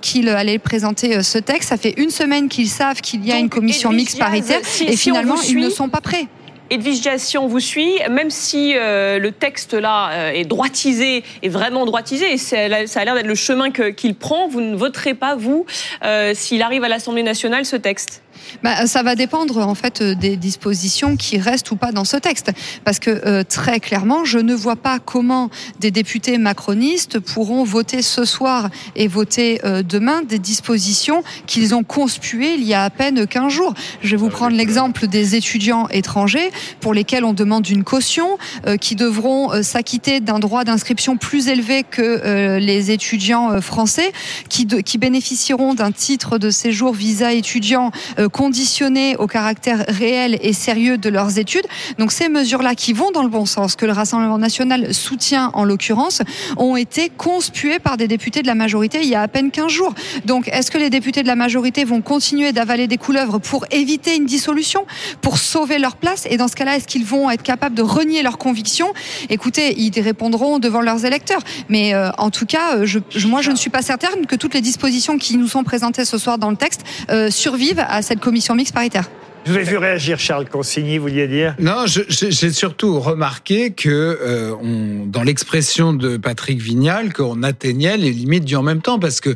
Speaker 17: qu'il allait présenter ce texte. Ça fait une semaine qu'ils savent qu'il y a une commission
Speaker 2: Edwige
Speaker 17: mixte paritaire,
Speaker 2: si-
Speaker 17: et
Speaker 2: si
Speaker 17: finalement ils ne sont pas prêts.
Speaker 2: Edwige Diaz, si on vous suit, même si euh, le texte là euh, est droitisé, est vraiment droitisé, et ça a l'air d'être le chemin qu'il prend, vous ne voterez pas, vous, euh, s'il arrive à l'Assemblée nationale, ce texte
Speaker 17: Bah, ça va dépendre en fait euh, des dispositions qui restent ou pas dans ce texte, parce que euh, très clairement, je ne vois pas comment des députés macronistes pourront voter ce soir et voter euh, demain des dispositions qu'ils ont conspuées il y a à peine 15 jours. Je vais vous prendre l'exemple des étudiants étrangers pour lesquels on demande une caution, euh, qui devront s'acquitter d'un droit d'inscription plus élevé que les étudiants français, qui, de- qui bénéficieront d'un titre de séjour visa étudiant euh, conditionné au caractère réel et sérieux de leurs études. Donc ces mesures-là qui vont dans le bon sens, que le Rassemblement national soutient en l'occurrence, ont été conspuées par des députés de la majorité il y a à peine 15 jours. Donc est-ce que les députés de la majorité vont continuer d'avaler des couleuvres pour éviter une dissolution, pour sauver leur place? Et dans ce cas-là, est-ce qu'ils vont être capables de renier leurs convictions? Écoutez, ils répondront devant leurs électeurs. Mais euh, en tout cas, euh, moi, je ne suis pas certaine que toutes les dispositions qui nous sont présentées ce soir dans le texte survivent à cette commission mixte paritaire.
Speaker 1: Je vous ai vu réagir, Charles Consigny, vous vouliez dire?
Speaker 8: Non, j'ai surtout remarqué que euh, on, dans l'expression de Patrick Vignal, qu'on atteignait les limites du en même temps, parce que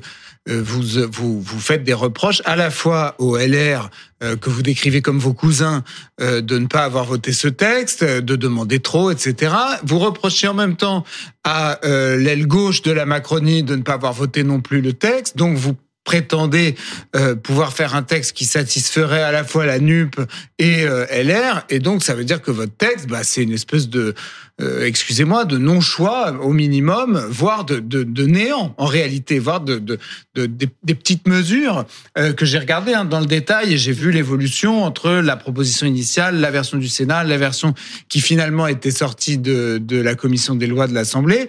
Speaker 8: euh, vous, vous vous faites des reproches à la fois au LR euh, que vous décrivez comme vos cousins euh, de ne pas avoir voté ce texte, de demander trop, etc. Vous reprochez en même temps à euh, l'aile gauche de la Macronie de ne pas avoir voté non plus le texte, donc vous prétendez euh, pouvoir faire un texte qui satisferait à la fois la NUP et euh, LR, et donc ça veut dire que votre texte, bah, c'est une espèce de, euh, excusez-moi, de non-choix au minimum, voire de, de, de néant en réalité, voire de, de, de- des, des petites mesures euh, que j'ai regardées hein, dans le détail. Et j'ai vu l'évolution entre la proposition initiale, la version du Sénat, la version qui finalement était sortie de, de la commission des lois de l'Assemblée.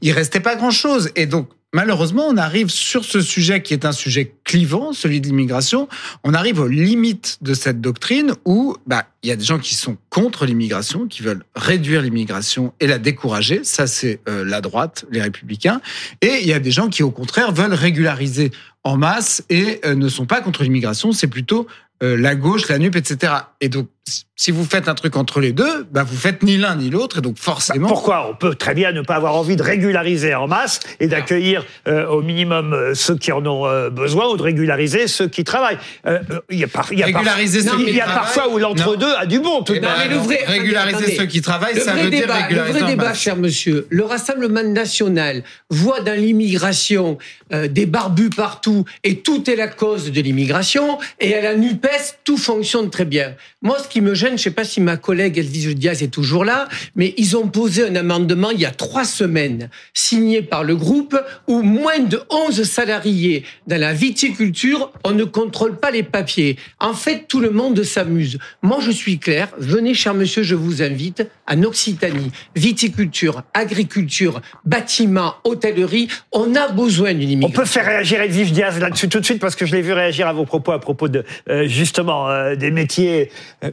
Speaker 8: Il restait pas grand-chose, et donc Malheureusement, on arrive sur ce sujet qui est un sujet clivant, celui de l'immigration, on arrive aux limites de cette doctrine où bah, il y a des gens qui sont contre l'immigration, qui veulent réduire l'immigration et la décourager. Ça, c'est euh, la droite, les républicains. Et il y a des gens qui, au contraire, veulent régulariser en masse et euh, ne sont pas contre l'immigration. C'est plutôt euh, la gauche, la NUP, etc. Et donc, si vous faites un truc entre les deux, bah, vous faites ni l'un ni l'autre. Et donc, forcément.
Speaker 1: Pourquoi On peut très bien ne pas avoir envie de régulariser en masse et d'accueillir euh, au minimum euh, ceux qui en ont euh, besoin ou de régulariser ceux qui travaillent. Euh, Il y a, par- il y a, par-
Speaker 8: Régulariser ceux
Speaker 1: il
Speaker 8: qui
Speaker 1: y a
Speaker 8: travaillent.
Speaker 1: parfois où l'entre-deux a du bon. Tout de
Speaker 8: Eh ben,
Speaker 1: même.
Speaker 8: le vrai- régulariser
Speaker 20: Attendez,
Speaker 8: ceux qui travaillent,
Speaker 20: le
Speaker 8: ça veut dire
Speaker 20: débat,
Speaker 8: régulariser
Speaker 20: Le vrai
Speaker 8: en
Speaker 20: débat,
Speaker 8: masse.
Speaker 20: cher monsieur, le Rassemblement national voit dans l'immigration euh, des barbus partout et tout est la cause de l'immigration et à la NUPES, tout fonctionne très bien. Moi, ce qui me gêne, je ne sais pas si ma collègue Elvise Diaz est toujours là, mais ils ont posé un amendement il y a trois semaines, signé par le groupe, où moins de 11 salariés dans la viticulture, on ne contrôle pas les papiers. En fait, tout le monde s'amuse. Moi, je suis clair. Venez, cher monsieur, je vous invite en Occitanie. Viticulture, agriculture, bâtiment, hôtellerie. On a besoin d'une
Speaker 1: On
Speaker 20: immigration.
Speaker 1: peut faire réagir Edwige Diaz là-dessus tout de suite parce que je l'ai vu réagir à vos propos à propos de euh, justement euh, des métiers euh,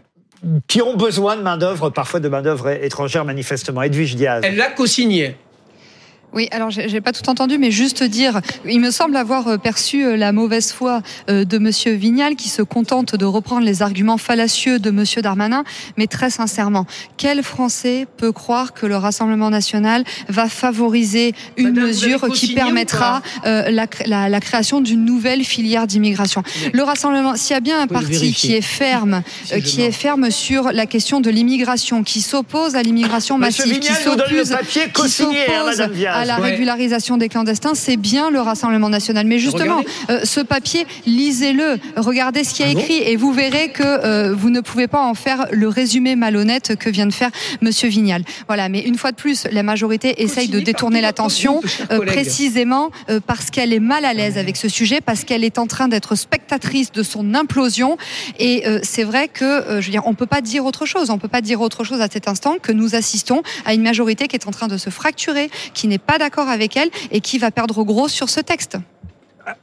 Speaker 1: qui ont besoin de main d'œuvre, parfois de main d'œuvre étrangère manifestement. Edwige Diaz.
Speaker 20: Elle l'a co-signé.
Speaker 17: Oui, alors j'ai j'ai pas tout entendu, mais juste dire, il me semble avoir euh, perçu euh, la mauvaise foi euh, de Monsieur Vignal qui se contente de reprendre les arguments fallacieux de Monsieur Darmanin, mais très sincèrement, quel Français peut croire que le Rassemblement national va favoriser une
Speaker 20: Madame,
Speaker 17: mesure qui permettra euh, la, cré- la- la création d'une nouvelle filière d'immigration? Le Rassemblement, s'il y a bien un parti qui est ferme,
Speaker 20: Si
Speaker 17: euh, qui est ferme sur la question de l'immigration, qui s'oppose à l'immigration massive, qui
Speaker 1: Vignal
Speaker 17: s'oppose qui
Speaker 1: hein,
Speaker 17: s'oppose
Speaker 1: Madame Vial.
Speaker 17: à à la régularisation des clandestins, c'est bien le Rassemblement national. Mais justement, euh, ce papier, lisez-le, regardez ce qu'il y a
Speaker 20: Ah bon
Speaker 17: écrit et vous verrez que euh, vous ne pouvez pas en faire le résumé malhonnête que vient de faire Monsieur Vignal. Voilà, mais une fois de plus, la majorité essaye de détourner l'attention euh, précisément parce qu'elle est mal à l'aise avec ce sujet, parce qu'elle est en train d'être spectatrice de son implosion. Et c'est vrai que, je veux dire, on peut pas dire autre chose. On peut pas dire autre chose à cet instant que nous assistons à une majorité qui est en train de se fracturer, qui n'est pas d'accord avec elle et qui va perdre gros sur ce texte.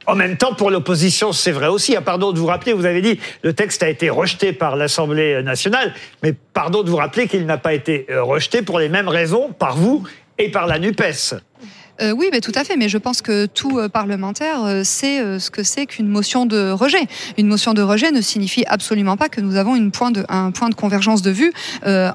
Speaker 1: En même temps, pour l'opposition, c'est vrai aussi. Pardon de vous rappeler, vous avez dit le texte a été rejeté par l'Assemblée nationale, mais pardon de vous rappeler qu'il n'a pas été euh, rejeté pour les mêmes raisons par vous et par la NUPES.
Speaker 17: Euh, oui, mais tout à fait. Mais je pense que tout euh, parlementaire euh, sait ce que c'est qu'une motion de rejet. Une motion de rejet ne signifie absolument pas que nous avons une point de, un point de convergence de vue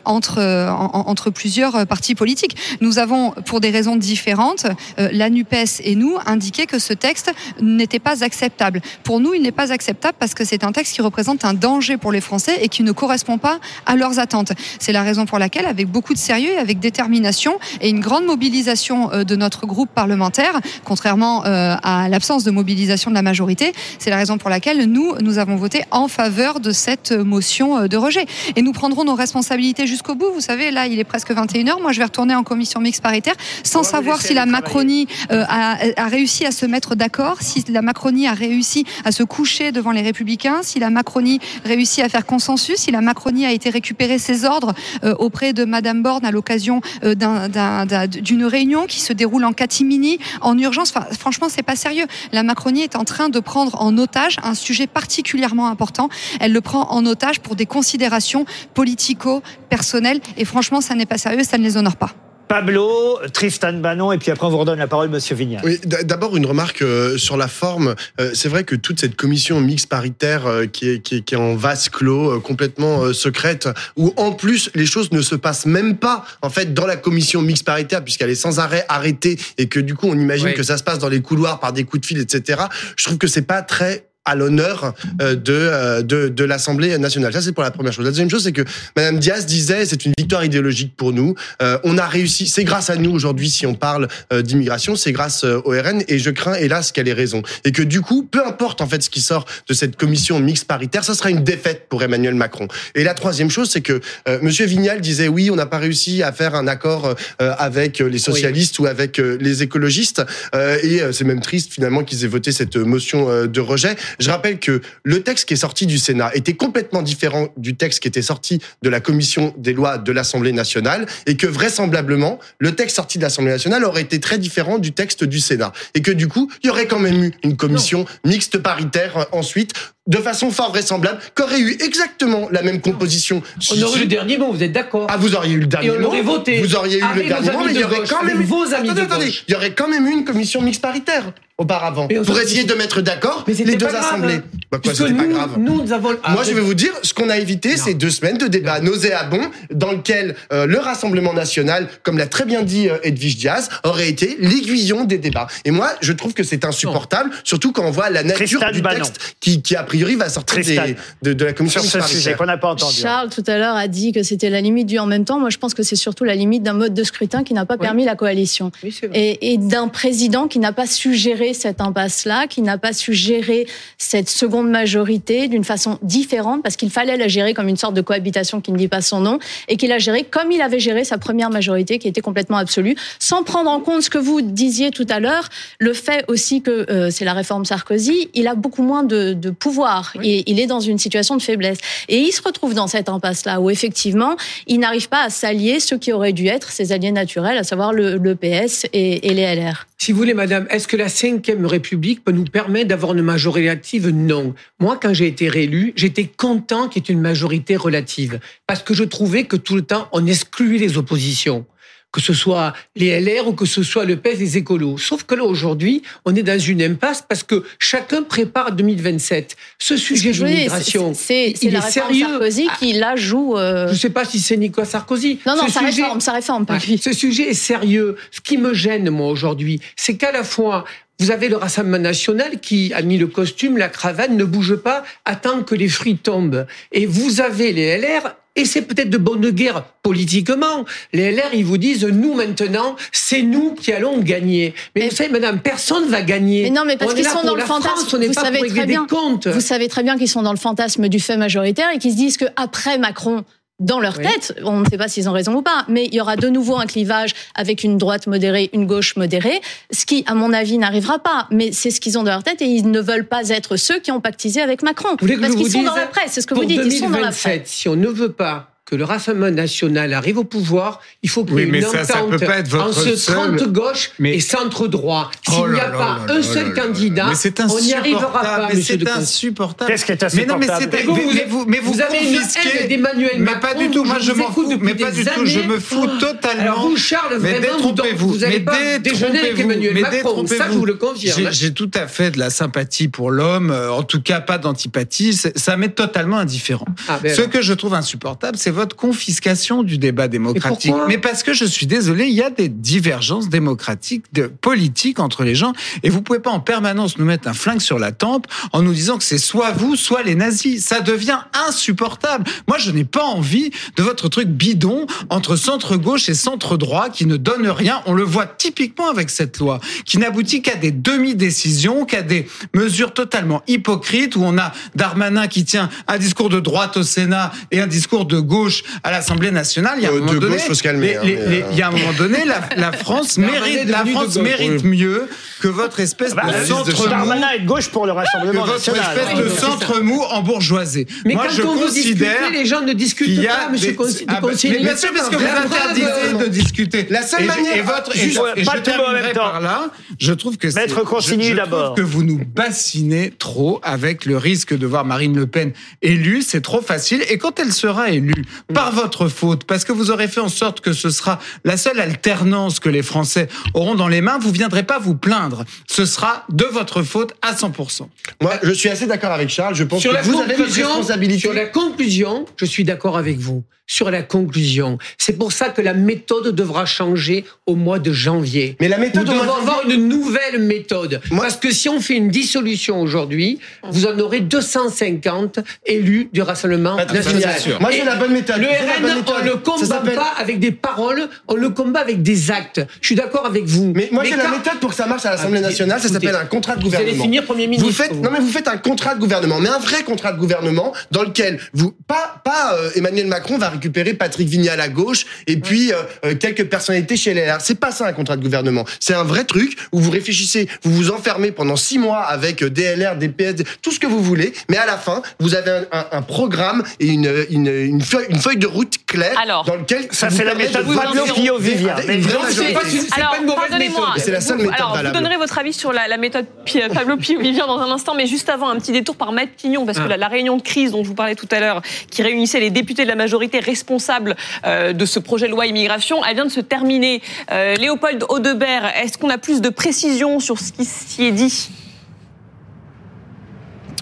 Speaker 17: entre, en- en- entre plusieurs partis politiques. Nous avons, pour des raisons différentes, la NUPES et nous, indiqué que ce texte n'était pas acceptable. Pour nous, il n'est pas acceptable parce que c'est un texte qui représente un danger pour les Français et qui ne correspond pas à leurs attentes. C'est la raison pour laquelle, avec beaucoup de sérieux et avec détermination et une grande mobilisation de notre groupe parlementaire, contrairement euh, à l'absence de mobilisation de la majorité, c'est la raison pour laquelle nous, nous avons voté en faveur de cette motion euh, de rejet. Et nous prendrons nos responsabilités jusqu'au bout. Vous savez, là, il est presque 21h. Moi, je vais retourner en commission mixte paritaire sans savoir si la Macronie euh, a, a réussi à se mettre d'accord, si la Macronie a réussi à se coucher devant les Républicains, si la Macronie réussit à faire consensus, si la Macronie a été récupérer ses ordres euh, auprès de Madame Borne à l'occasion euh, d'un- d'un- d'un- d'une réunion qui se déroule en catimini, en urgence. Enfin, franchement, c'est pas sérieux. La Macronie est en train de prendre en otage un sujet particulièrement important. Elle le prend en otage pour des considérations politico-personnelles. Et franchement, ça n'est pas sérieux, ça ne les honore pas.
Speaker 1: Pablo, Tristan Bannon, et puis après on vous redonne la parole, Monsieur Vignal.
Speaker 7: Oui, d'abord une remarque euh, sur la forme. Euh, c'est vrai que toute cette commission mixte paritaire euh, qui, est, qui, est, qui est en vase clos, euh, complètement euh, secrète, où en plus les choses ne se passent même pas en fait dans la commission mixte paritaire puisqu'elle est sans arrêt arrêtée et que du coup on imagine que ça se passe dans les couloirs par des coups de fil, etc. Je trouve que c'est pas très à l'honneur euh, de, euh, de, de l'Assemblée nationale. Ça, c'est pour la première chose. La deuxième chose, c'est que Madame Diaz disait, c'est une victoire idéologique pour nous. Euh, on a réussi, c'est grâce à nous aujourd'hui, si on parle euh, d'immigration, c'est grâce au RN, et je crains, hélas, qu'elle ait raison. Et que du coup, peu importe en fait ce qui sort de cette commission mixte paritaire, ça sera une défaite pour Emmanuel Macron. Et la troisième chose, c'est que Monsieur Vignal disait, oui, on n'a pas réussi à faire un accord avec les socialistes ou avec les écologistes, et c'est même triste finalement qu'ils aient voté cette motion de rejet. Je rappelle que le texte qui est sorti du Sénat était complètement différent du texte qui était sorti de la commission des lois de l'Assemblée nationale et que vraisemblablement, le texte sorti de l'Assemblée nationale aurait été très différent du texte du Sénat. Et que du coup, il y aurait quand même eu une commission mixte paritaire euh, ensuite de façon fort vraisemblable, qu'aurait eu exactement la même composition.
Speaker 20: On aurait eu le dernier mot, vous êtes d'accord
Speaker 7: Ah, vous auriez eu le dernier
Speaker 20: Et on
Speaker 7: mot.
Speaker 20: aurait voté.
Speaker 7: Vous auriez eu
Speaker 20: Avec
Speaker 7: le dernier mot, mais il y aurait
Speaker 20: gauche,
Speaker 7: quand même
Speaker 20: vos amis
Speaker 7: Attendez,
Speaker 20: de
Speaker 7: attendez. Il y aurait quand même eu une commission mixte paritaire auparavant pour essayer de mettre d'accord les deux
Speaker 20: grave.
Speaker 7: assemblées. Bah quoi, c'était pas grave.
Speaker 20: nous, nous avons-
Speaker 7: Moi, je vais vous dire, ce qu'on a évité, c'est deux semaines de débats nauséabonds dans lequel euh, le Rassemblement national, comme l'a très bien dit euh, Edwige Diaz, aurait été l'aiguillon des débats. Et moi, je trouve que c'est insupportable, surtout quand on voit la nature du texte qui, qui a priori va sortir des- de, de la commission
Speaker 1: Sur ce sujet qu'on n'a pas entendu.
Speaker 9: Charles, tout à l'heure, a dit que c'était la limite du en même temps. Moi, je pense que c'est surtout la limite d'un mode de scrutin qui n'a pas permis la coalition. Et, et d'un président qui n'a pas su gérer cette impasse-là, qui n'a pas su gérer cette seconde majorité d'une façon différente, parce qu'il fallait la gérer comme une sorte de cohabitation qui ne dit pas son nom, et qu'il a géré comme il avait géré sa première majorité, qui était complètement absolue, sans prendre en compte ce que vous disiez tout à l'heure, le fait aussi que euh, c'est la réforme Sarkozy, il a beaucoup moins de, de pouvoir, il est dans une situation de faiblesse. Et il se retrouve dans cette impasse-là, où effectivement, il n'arrive pas à s'allier ceux qui auraient dû être ses alliés naturels, à savoir le, le PS et, et les LR.
Speaker 20: Si vous voulez, madame, est-ce que la Ve République peut nous permettre d'avoir une majorité active? Non. Moi, quand j'ai été réélu, j'étais content qu'il y ait une majorité relative. Parce que je trouvais que tout le temps, on excluait les oppositions. Que ce soit les LR ou que ce soit le PS, les écolos. Sauf que là, aujourd'hui, on est dans une impasse parce que chacun prépare 2027. Ce sujet de l'immigration,
Speaker 9: c'est- la
Speaker 20: est sérieux.
Speaker 9: Sarkozy qui, là, joue... euh,
Speaker 20: Je ne sais pas si c'est Nicolas Sarkozy.
Speaker 9: Non, non,
Speaker 20: Ce
Speaker 9: sa
Speaker 20: sujet-
Speaker 9: réforme, sa réforme, pas lui.
Speaker 20: Ce sujet est sérieux. Ce qui me gêne, moi, aujourd'hui, c'est qu'à la fois, vous avez le Rassemblement national qui a mis le costume, la cravate, ne bouge pas, attend que les fruits tombent. Et vous avez les LR Et c'est peut-être de bonne guerre politiquement. Les LR, ils vous disent, nous maintenant, c'est nous qui allons gagner. Mais, vous savez, madame, personne va gagner.
Speaker 9: Mais non, mais parce qu'ils sont dans le
Speaker 20: France,
Speaker 9: fantasme.
Speaker 20: on
Speaker 9: vous
Speaker 20: pas
Speaker 9: savez
Speaker 20: pour
Speaker 9: très bien.
Speaker 20: des comptes.
Speaker 9: Vous savez très bien qu'ils sont dans le fantasme du fait majoritaire et qu'ils se disent que après Macron. Dans leur
Speaker 20: Oui.
Speaker 9: tête, on ne sait pas s'ils ont raison ou pas, mais il y aura de nouveau un clivage avec une droite modérée, une gauche modérée, ce qui, à mon avis, n'arrivera pas. Mais c'est ce qu'ils ont dans leur tête et ils ne veulent pas être ceux qui ont pactisé avec Macron.
Speaker 20: Vous voulez que
Speaker 9: Parce qu'ils sont dans la presse, c'est ce que vous dites, ils sont dans la
Speaker 20: 2027,
Speaker 9: presse.
Speaker 20: si on ne veut pas que le Rassemblement national arrive au pouvoir, il faut qu'il y ait
Speaker 8: mais
Speaker 20: une
Speaker 8: ça,
Speaker 20: entente
Speaker 8: ça peut pas être votre
Speaker 20: entre
Speaker 8: seul-
Speaker 20: centre gauche
Speaker 8: Mais-
Speaker 20: et centre droit. S'il
Speaker 8: Oh
Speaker 20: n'y a
Speaker 8: là
Speaker 20: pas
Speaker 8: là
Speaker 20: un
Speaker 8: là
Speaker 20: seul candidat,
Speaker 8: Mais
Speaker 20: on n'y arrivera
Speaker 8: insupportable,
Speaker 20: pas,
Speaker 8: mais
Speaker 20: monsieur
Speaker 8: c'est insupportable.
Speaker 1: Qu'est-ce qui est
Speaker 8: Mais non, mais
Speaker 1: insupportable
Speaker 8: c'est-
Speaker 20: Vous, vous-
Speaker 8: mais vous, mais vous,
Speaker 20: vous avez une
Speaker 8: confisquez-
Speaker 20: haine d'Emmanuel
Speaker 8: Mais
Speaker 20: Macron,
Speaker 8: pas du tout. Moi,
Speaker 20: je
Speaker 8: m'en fous. Mais pas du tout. Je me fous
Speaker 20: Oh.
Speaker 8: totalement.
Speaker 20: Alors vous, Charles,
Speaker 8: mais
Speaker 20: vraiment, vous- n'allez
Speaker 8: mais
Speaker 20: pas déjeuner avec. Emmanuel
Speaker 8: Mais
Speaker 20: Macron. Ça, je vous le confirme.
Speaker 8: J'ai- tout à fait de la sympathie pour l'homme. euh, En tout cas, pas d'antipathie. Ça m'est totalement indifférent.
Speaker 20: Ah, ben
Speaker 8: Ce que je trouve insupportable, c'est votre confiscation du débat démocratique. Mais parce que je suis désolé, il y a des divergences démocratiques, de politiques entre les gens, et vous pouvez pas en permanence nous mettre un flingue sur la tempe en nous disant que c'est soit vous, soit les nazis. Ça devient insupportable. Moi, je n'ai pas envie de votre truc bidon entre centre gauche et centre droit qui ne donne rien. On le voit typiquement avec cette loi, qui n'aboutit qu'à des demi-décisions, qu'à des mesures totalement hypocrites où on a Darmanin qui tient un discours de droite au Sénat et un discours de gauche à l'Assemblée nationale. Il y a un
Speaker 7: Euh,
Speaker 8: moment
Speaker 7: de
Speaker 8: donné,
Speaker 7: gauche, faut se calmer,
Speaker 8: les-
Speaker 7: hein,
Speaker 8: les-
Speaker 7: mais,
Speaker 8: les-
Speaker 7: euh,
Speaker 8: il y a un moment donné, la, la France mérite, la France
Speaker 20: gauche.
Speaker 8: mérite mieux que votre espèce
Speaker 1: Bah,
Speaker 8: de centre mou,
Speaker 1: Darmanin est de gauche pour le
Speaker 8: que
Speaker 1: Rassemblement
Speaker 8: votre
Speaker 1: national.
Speaker 8: espèce de centre mou embourgeoisé.
Speaker 20: Mais
Speaker 8: Moi,
Speaker 20: quand
Speaker 8: je
Speaker 20: on
Speaker 8: considère
Speaker 20: les gens ne discutent
Speaker 8: qu'il y a
Speaker 20: pas, monsieur
Speaker 8: Ah bah, mais bien sûr, parce que vous interdisez de discuter.
Speaker 7: La seule manière-
Speaker 8: et votre et,
Speaker 1: Juste,
Speaker 8: je- et
Speaker 1: pas
Speaker 8: je
Speaker 1: tout le monde en même
Speaker 8: terminerai
Speaker 1: temps.
Speaker 8: par là. Je trouve que c'est-
Speaker 1: Maître Consigny d'abord.
Speaker 8: que vous nous bassinez trop avec le risque de voir Marine Le Pen élue. C'est trop facile. Et quand elle sera élue, par votre faute, parce que vous aurez fait en sorte que ce sera la seule alternance que les Français auront dans les mains, vous viendrez pas vous plaindre. Ce sera de votre faute à 100%.
Speaker 7: Moi, je suis assez d'accord avec Charles. Je pense
Speaker 20: sur
Speaker 7: que
Speaker 20: la
Speaker 7: vous avez votre responsabilité.
Speaker 20: sur la conclusion, je suis d'accord avec vous. Sur la conclusion, c'est pour ça que la méthode devra changer au mois de janvier.
Speaker 7: Mais la méthode
Speaker 20: Nous devons
Speaker 7: de
Speaker 20: avoir
Speaker 7: janvier-
Speaker 20: une nouvelle méthode.
Speaker 7: Moi-
Speaker 20: Parce que si on fait une dissolution aujourd'hui, vous en aurez 250 élus du Rassemblement national.
Speaker 7: Moi, j'ai la bonne méthode.
Speaker 20: Le RN,
Speaker 7: méthode.
Speaker 20: on le
Speaker 7: Ça
Speaker 20: combat pas avec des paroles, on le combat avec des actes. Je suis d'accord avec vous.
Speaker 7: Mais moi, j'ai la méthode pour que ça marche à l'Assemblée
Speaker 20: Ah,
Speaker 7: nationale. Ça s'appelle un contrat de
Speaker 20: vous allez
Speaker 7: gouvernement.
Speaker 20: finir Premier ministre,
Speaker 7: Vous faites, non, mais vous faites un contrat de gouvernement, mais un vrai contrat de gouvernement dans lequel vous, pas, pas euh, Emmanuel Macron va récupérer Patrick Vignal à gauche et puis euh, euh, quelques personnalités chez LR. C'est pas ça un contrat de gouvernement. C'est un vrai truc où vous réfléchissez, vous vous enfermez pendant six mois avec euh, DLR, DPS, tout ce que vous voulez, mais à la fin, vous avez un, un- un programme et une, une, une, feuille, une feuille de route claire
Speaker 2: Alors,
Speaker 7: dans lequel
Speaker 1: Ça,
Speaker 7: vous
Speaker 1: c'est la méthode
Speaker 7: une vraie
Speaker 1: donc, c'est
Speaker 20: pas
Speaker 2: Alors,
Speaker 20: pas une mauvaise
Speaker 2: pardonnez-moi.
Speaker 20: méthode.
Speaker 7: C'est la seule
Speaker 2: Vous-
Speaker 7: méthode
Speaker 2: Alors,
Speaker 7: valable.
Speaker 2: vous donnerez votre avis sur la, la méthode Pablo Pio-Vivien dans un instant, mais juste avant, un petit détour par Matignon, parce que
Speaker 20: Ah.
Speaker 2: la, la réunion de crise dont je vous parlais tout à l'heure, qui réunissait les députés de la majorité responsables euh, de ce projet de loi immigration, elle vient de se terminer. Euh, Léopold Audebert, est-ce qu'on a plus de précisions sur ce qui s'y est dit?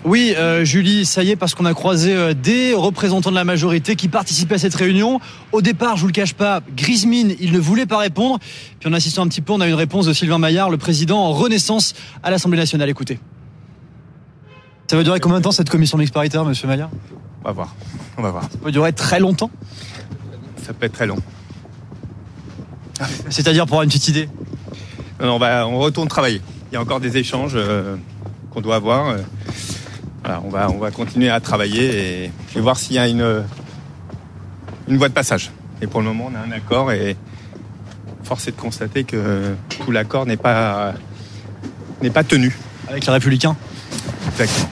Speaker 19: Oui, euh, Julie, ça y est, parce qu'on a croisé euh, des représentants de la majorité qui participaient à cette réunion. Au départ, je vous le cache pas, Grismine, il ne voulait pas répondre. Puis en assistant un petit peu, on a une réponse de Sylvain Maillard, le président en renaissance à l'Assemblée nationale. Écoutez. Ça va durer combien de temps cette commission mixte paritaire, monsieur Maillard?
Speaker 21: On va voir. On va voir.
Speaker 19: Ça peut durer très longtemps?
Speaker 21: Ça peut être très long.
Speaker 19: C'est-à-dire pour avoir une petite idée?
Speaker 21: Non, non, on, va, on retourne travailler. Il y a encore des échanges euh, qu'on doit avoir. euh. Voilà, on, va, on va continuer à travailler et, voir s'il y a une, une voie de passage. Et pour le moment, on a un accord et force est de constater que tout l'accord n'est pas, n'est pas tenu.
Speaker 19: Avec les Républicains?
Speaker 21: Exactement.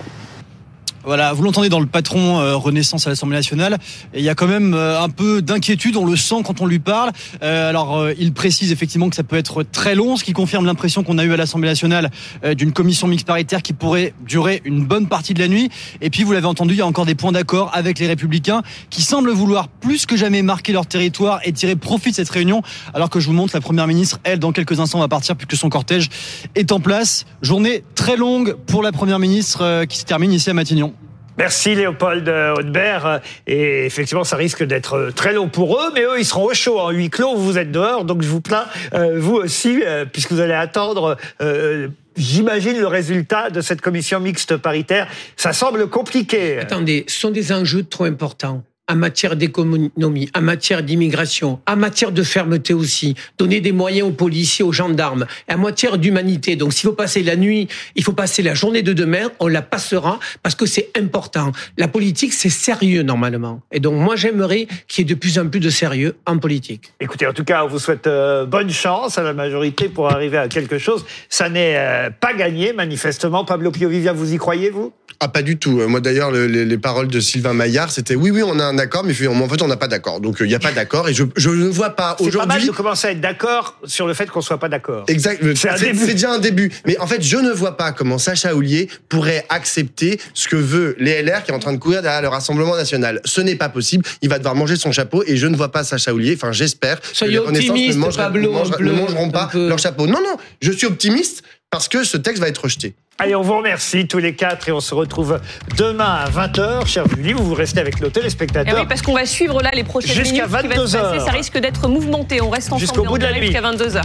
Speaker 19: Voilà, vous l'entendez dans le patron euh, Renaissance à l'Assemblée nationale, il y a quand même euh, un peu d'inquiétude, on le sent quand on lui parle. Euh, alors, euh, il précise effectivement que ça peut être très long, ce qui confirme l'impression qu'on a eue à l'Assemblée nationale euh, d'une commission mixte paritaire qui pourrait durer une bonne partie de la nuit. Et puis, vous l'avez entendu, il y a encore des points d'accord avec les Républicains qui semblent vouloir plus que jamais marquer leur territoire et tirer profit de cette réunion. Alors que je vous montre la Première ministre, elle, dans quelques instants, va partir puisque son cortège est en place. Journée très longue pour la Première ministre euh, qui se termine ici à Matignon.
Speaker 1: Merci Léopold euh, Haudebert. Euh, Et effectivement, ça risque d'être euh, très long pour eux, mais eux, ils seront au chaud en huis clos. Vous êtes dehors, donc je vous plains, euh, vous aussi, euh, puisque vous allez attendre. euh, J'imagine le résultat de cette commission mixte paritaire. Ça semble compliqué.
Speaker 20: Attendez, ce sont des enjeux trop importants. En matière d'économie, en matière d'immigration, en matière de fermeté aussi, donner des moyens aux policiers, aux gendarmes, en matière d'humanité. Donc s'il faut passer la nuit, il faut passer la journée de demain, on la passera parce que c'est important. La politique, c'est sérieux normalement. Et donc moi j'aimerais qu'il y ait de plus en plus de sérieux en politique.
Speaker 1: Écoutez, en tout cas, on vous souhaite euh, bonne chance à la majorité pour arriver à quelque chose. Ça n'est euh, pas gagné, manifestement. Pablo Piovivia, vous y croyez, vous?
Speaker 7: Ah, pas du tout. Moi, d'ailleurs, le- les, les paroles de Sylvain Maillard, c'était oui, oui, on a un accord, mais en fait, on n'a pas d'accord. Donc, il n'y a pas d'accord. Et je, je ne vois pas
Speaker 1: C'est pas mal
Speaker 7: aujourd'hui.
Speaker 1: de commencer à être d'accord sur le fait qu'on soit pas d'accord.
Speaker 7: Exact.
Speaker 1: C'est un
Speaker 7: C'est déjà un début. Mais en fait, je ne vois pas comment Sacha Houlier pourrait accepter ce que veut les LR qui est en train de courir derrière le Rassemblement national. Ce n'est pas possible. Il va devoir manger son chapeau et je ne vois pas Sacha Houlier. Enfin, j'espère que
Speaker 20: Soyez
Speaker 7: les ne, mangera-
Speaker 20: Pablo,
Speaker 7: ne mangera-
Speaker 20: un
Speaker 7: ne mangeront
Speaker 20: un
Speaker 7: pas
Speaker 20: peu.
Speaker 7: leur chapeau. Non, non. Je suis optimiste parce que ce texte va être rejeté.
Speaker 1: Allez, on vous remercie tous les quatre et on se retrouve demain à 20h. Cher Julie, vous vous restez avec nos
Speaker 2: Eh
Speaker 1: téléspectateurs.
Speaker 2: oui, parce qu'on va suivre là les prochaines
Speaker 1: Jusqu'à
Speaker 2: minutes. ce qui va se
Speaker 1: 22 heures.
Speaker 2: passer. Ça risque d'être mouvementé. On reste ensemble
Speaker 1: Jusqu'au bout de la nuit.
Speaker 2: jusqu'à 22h.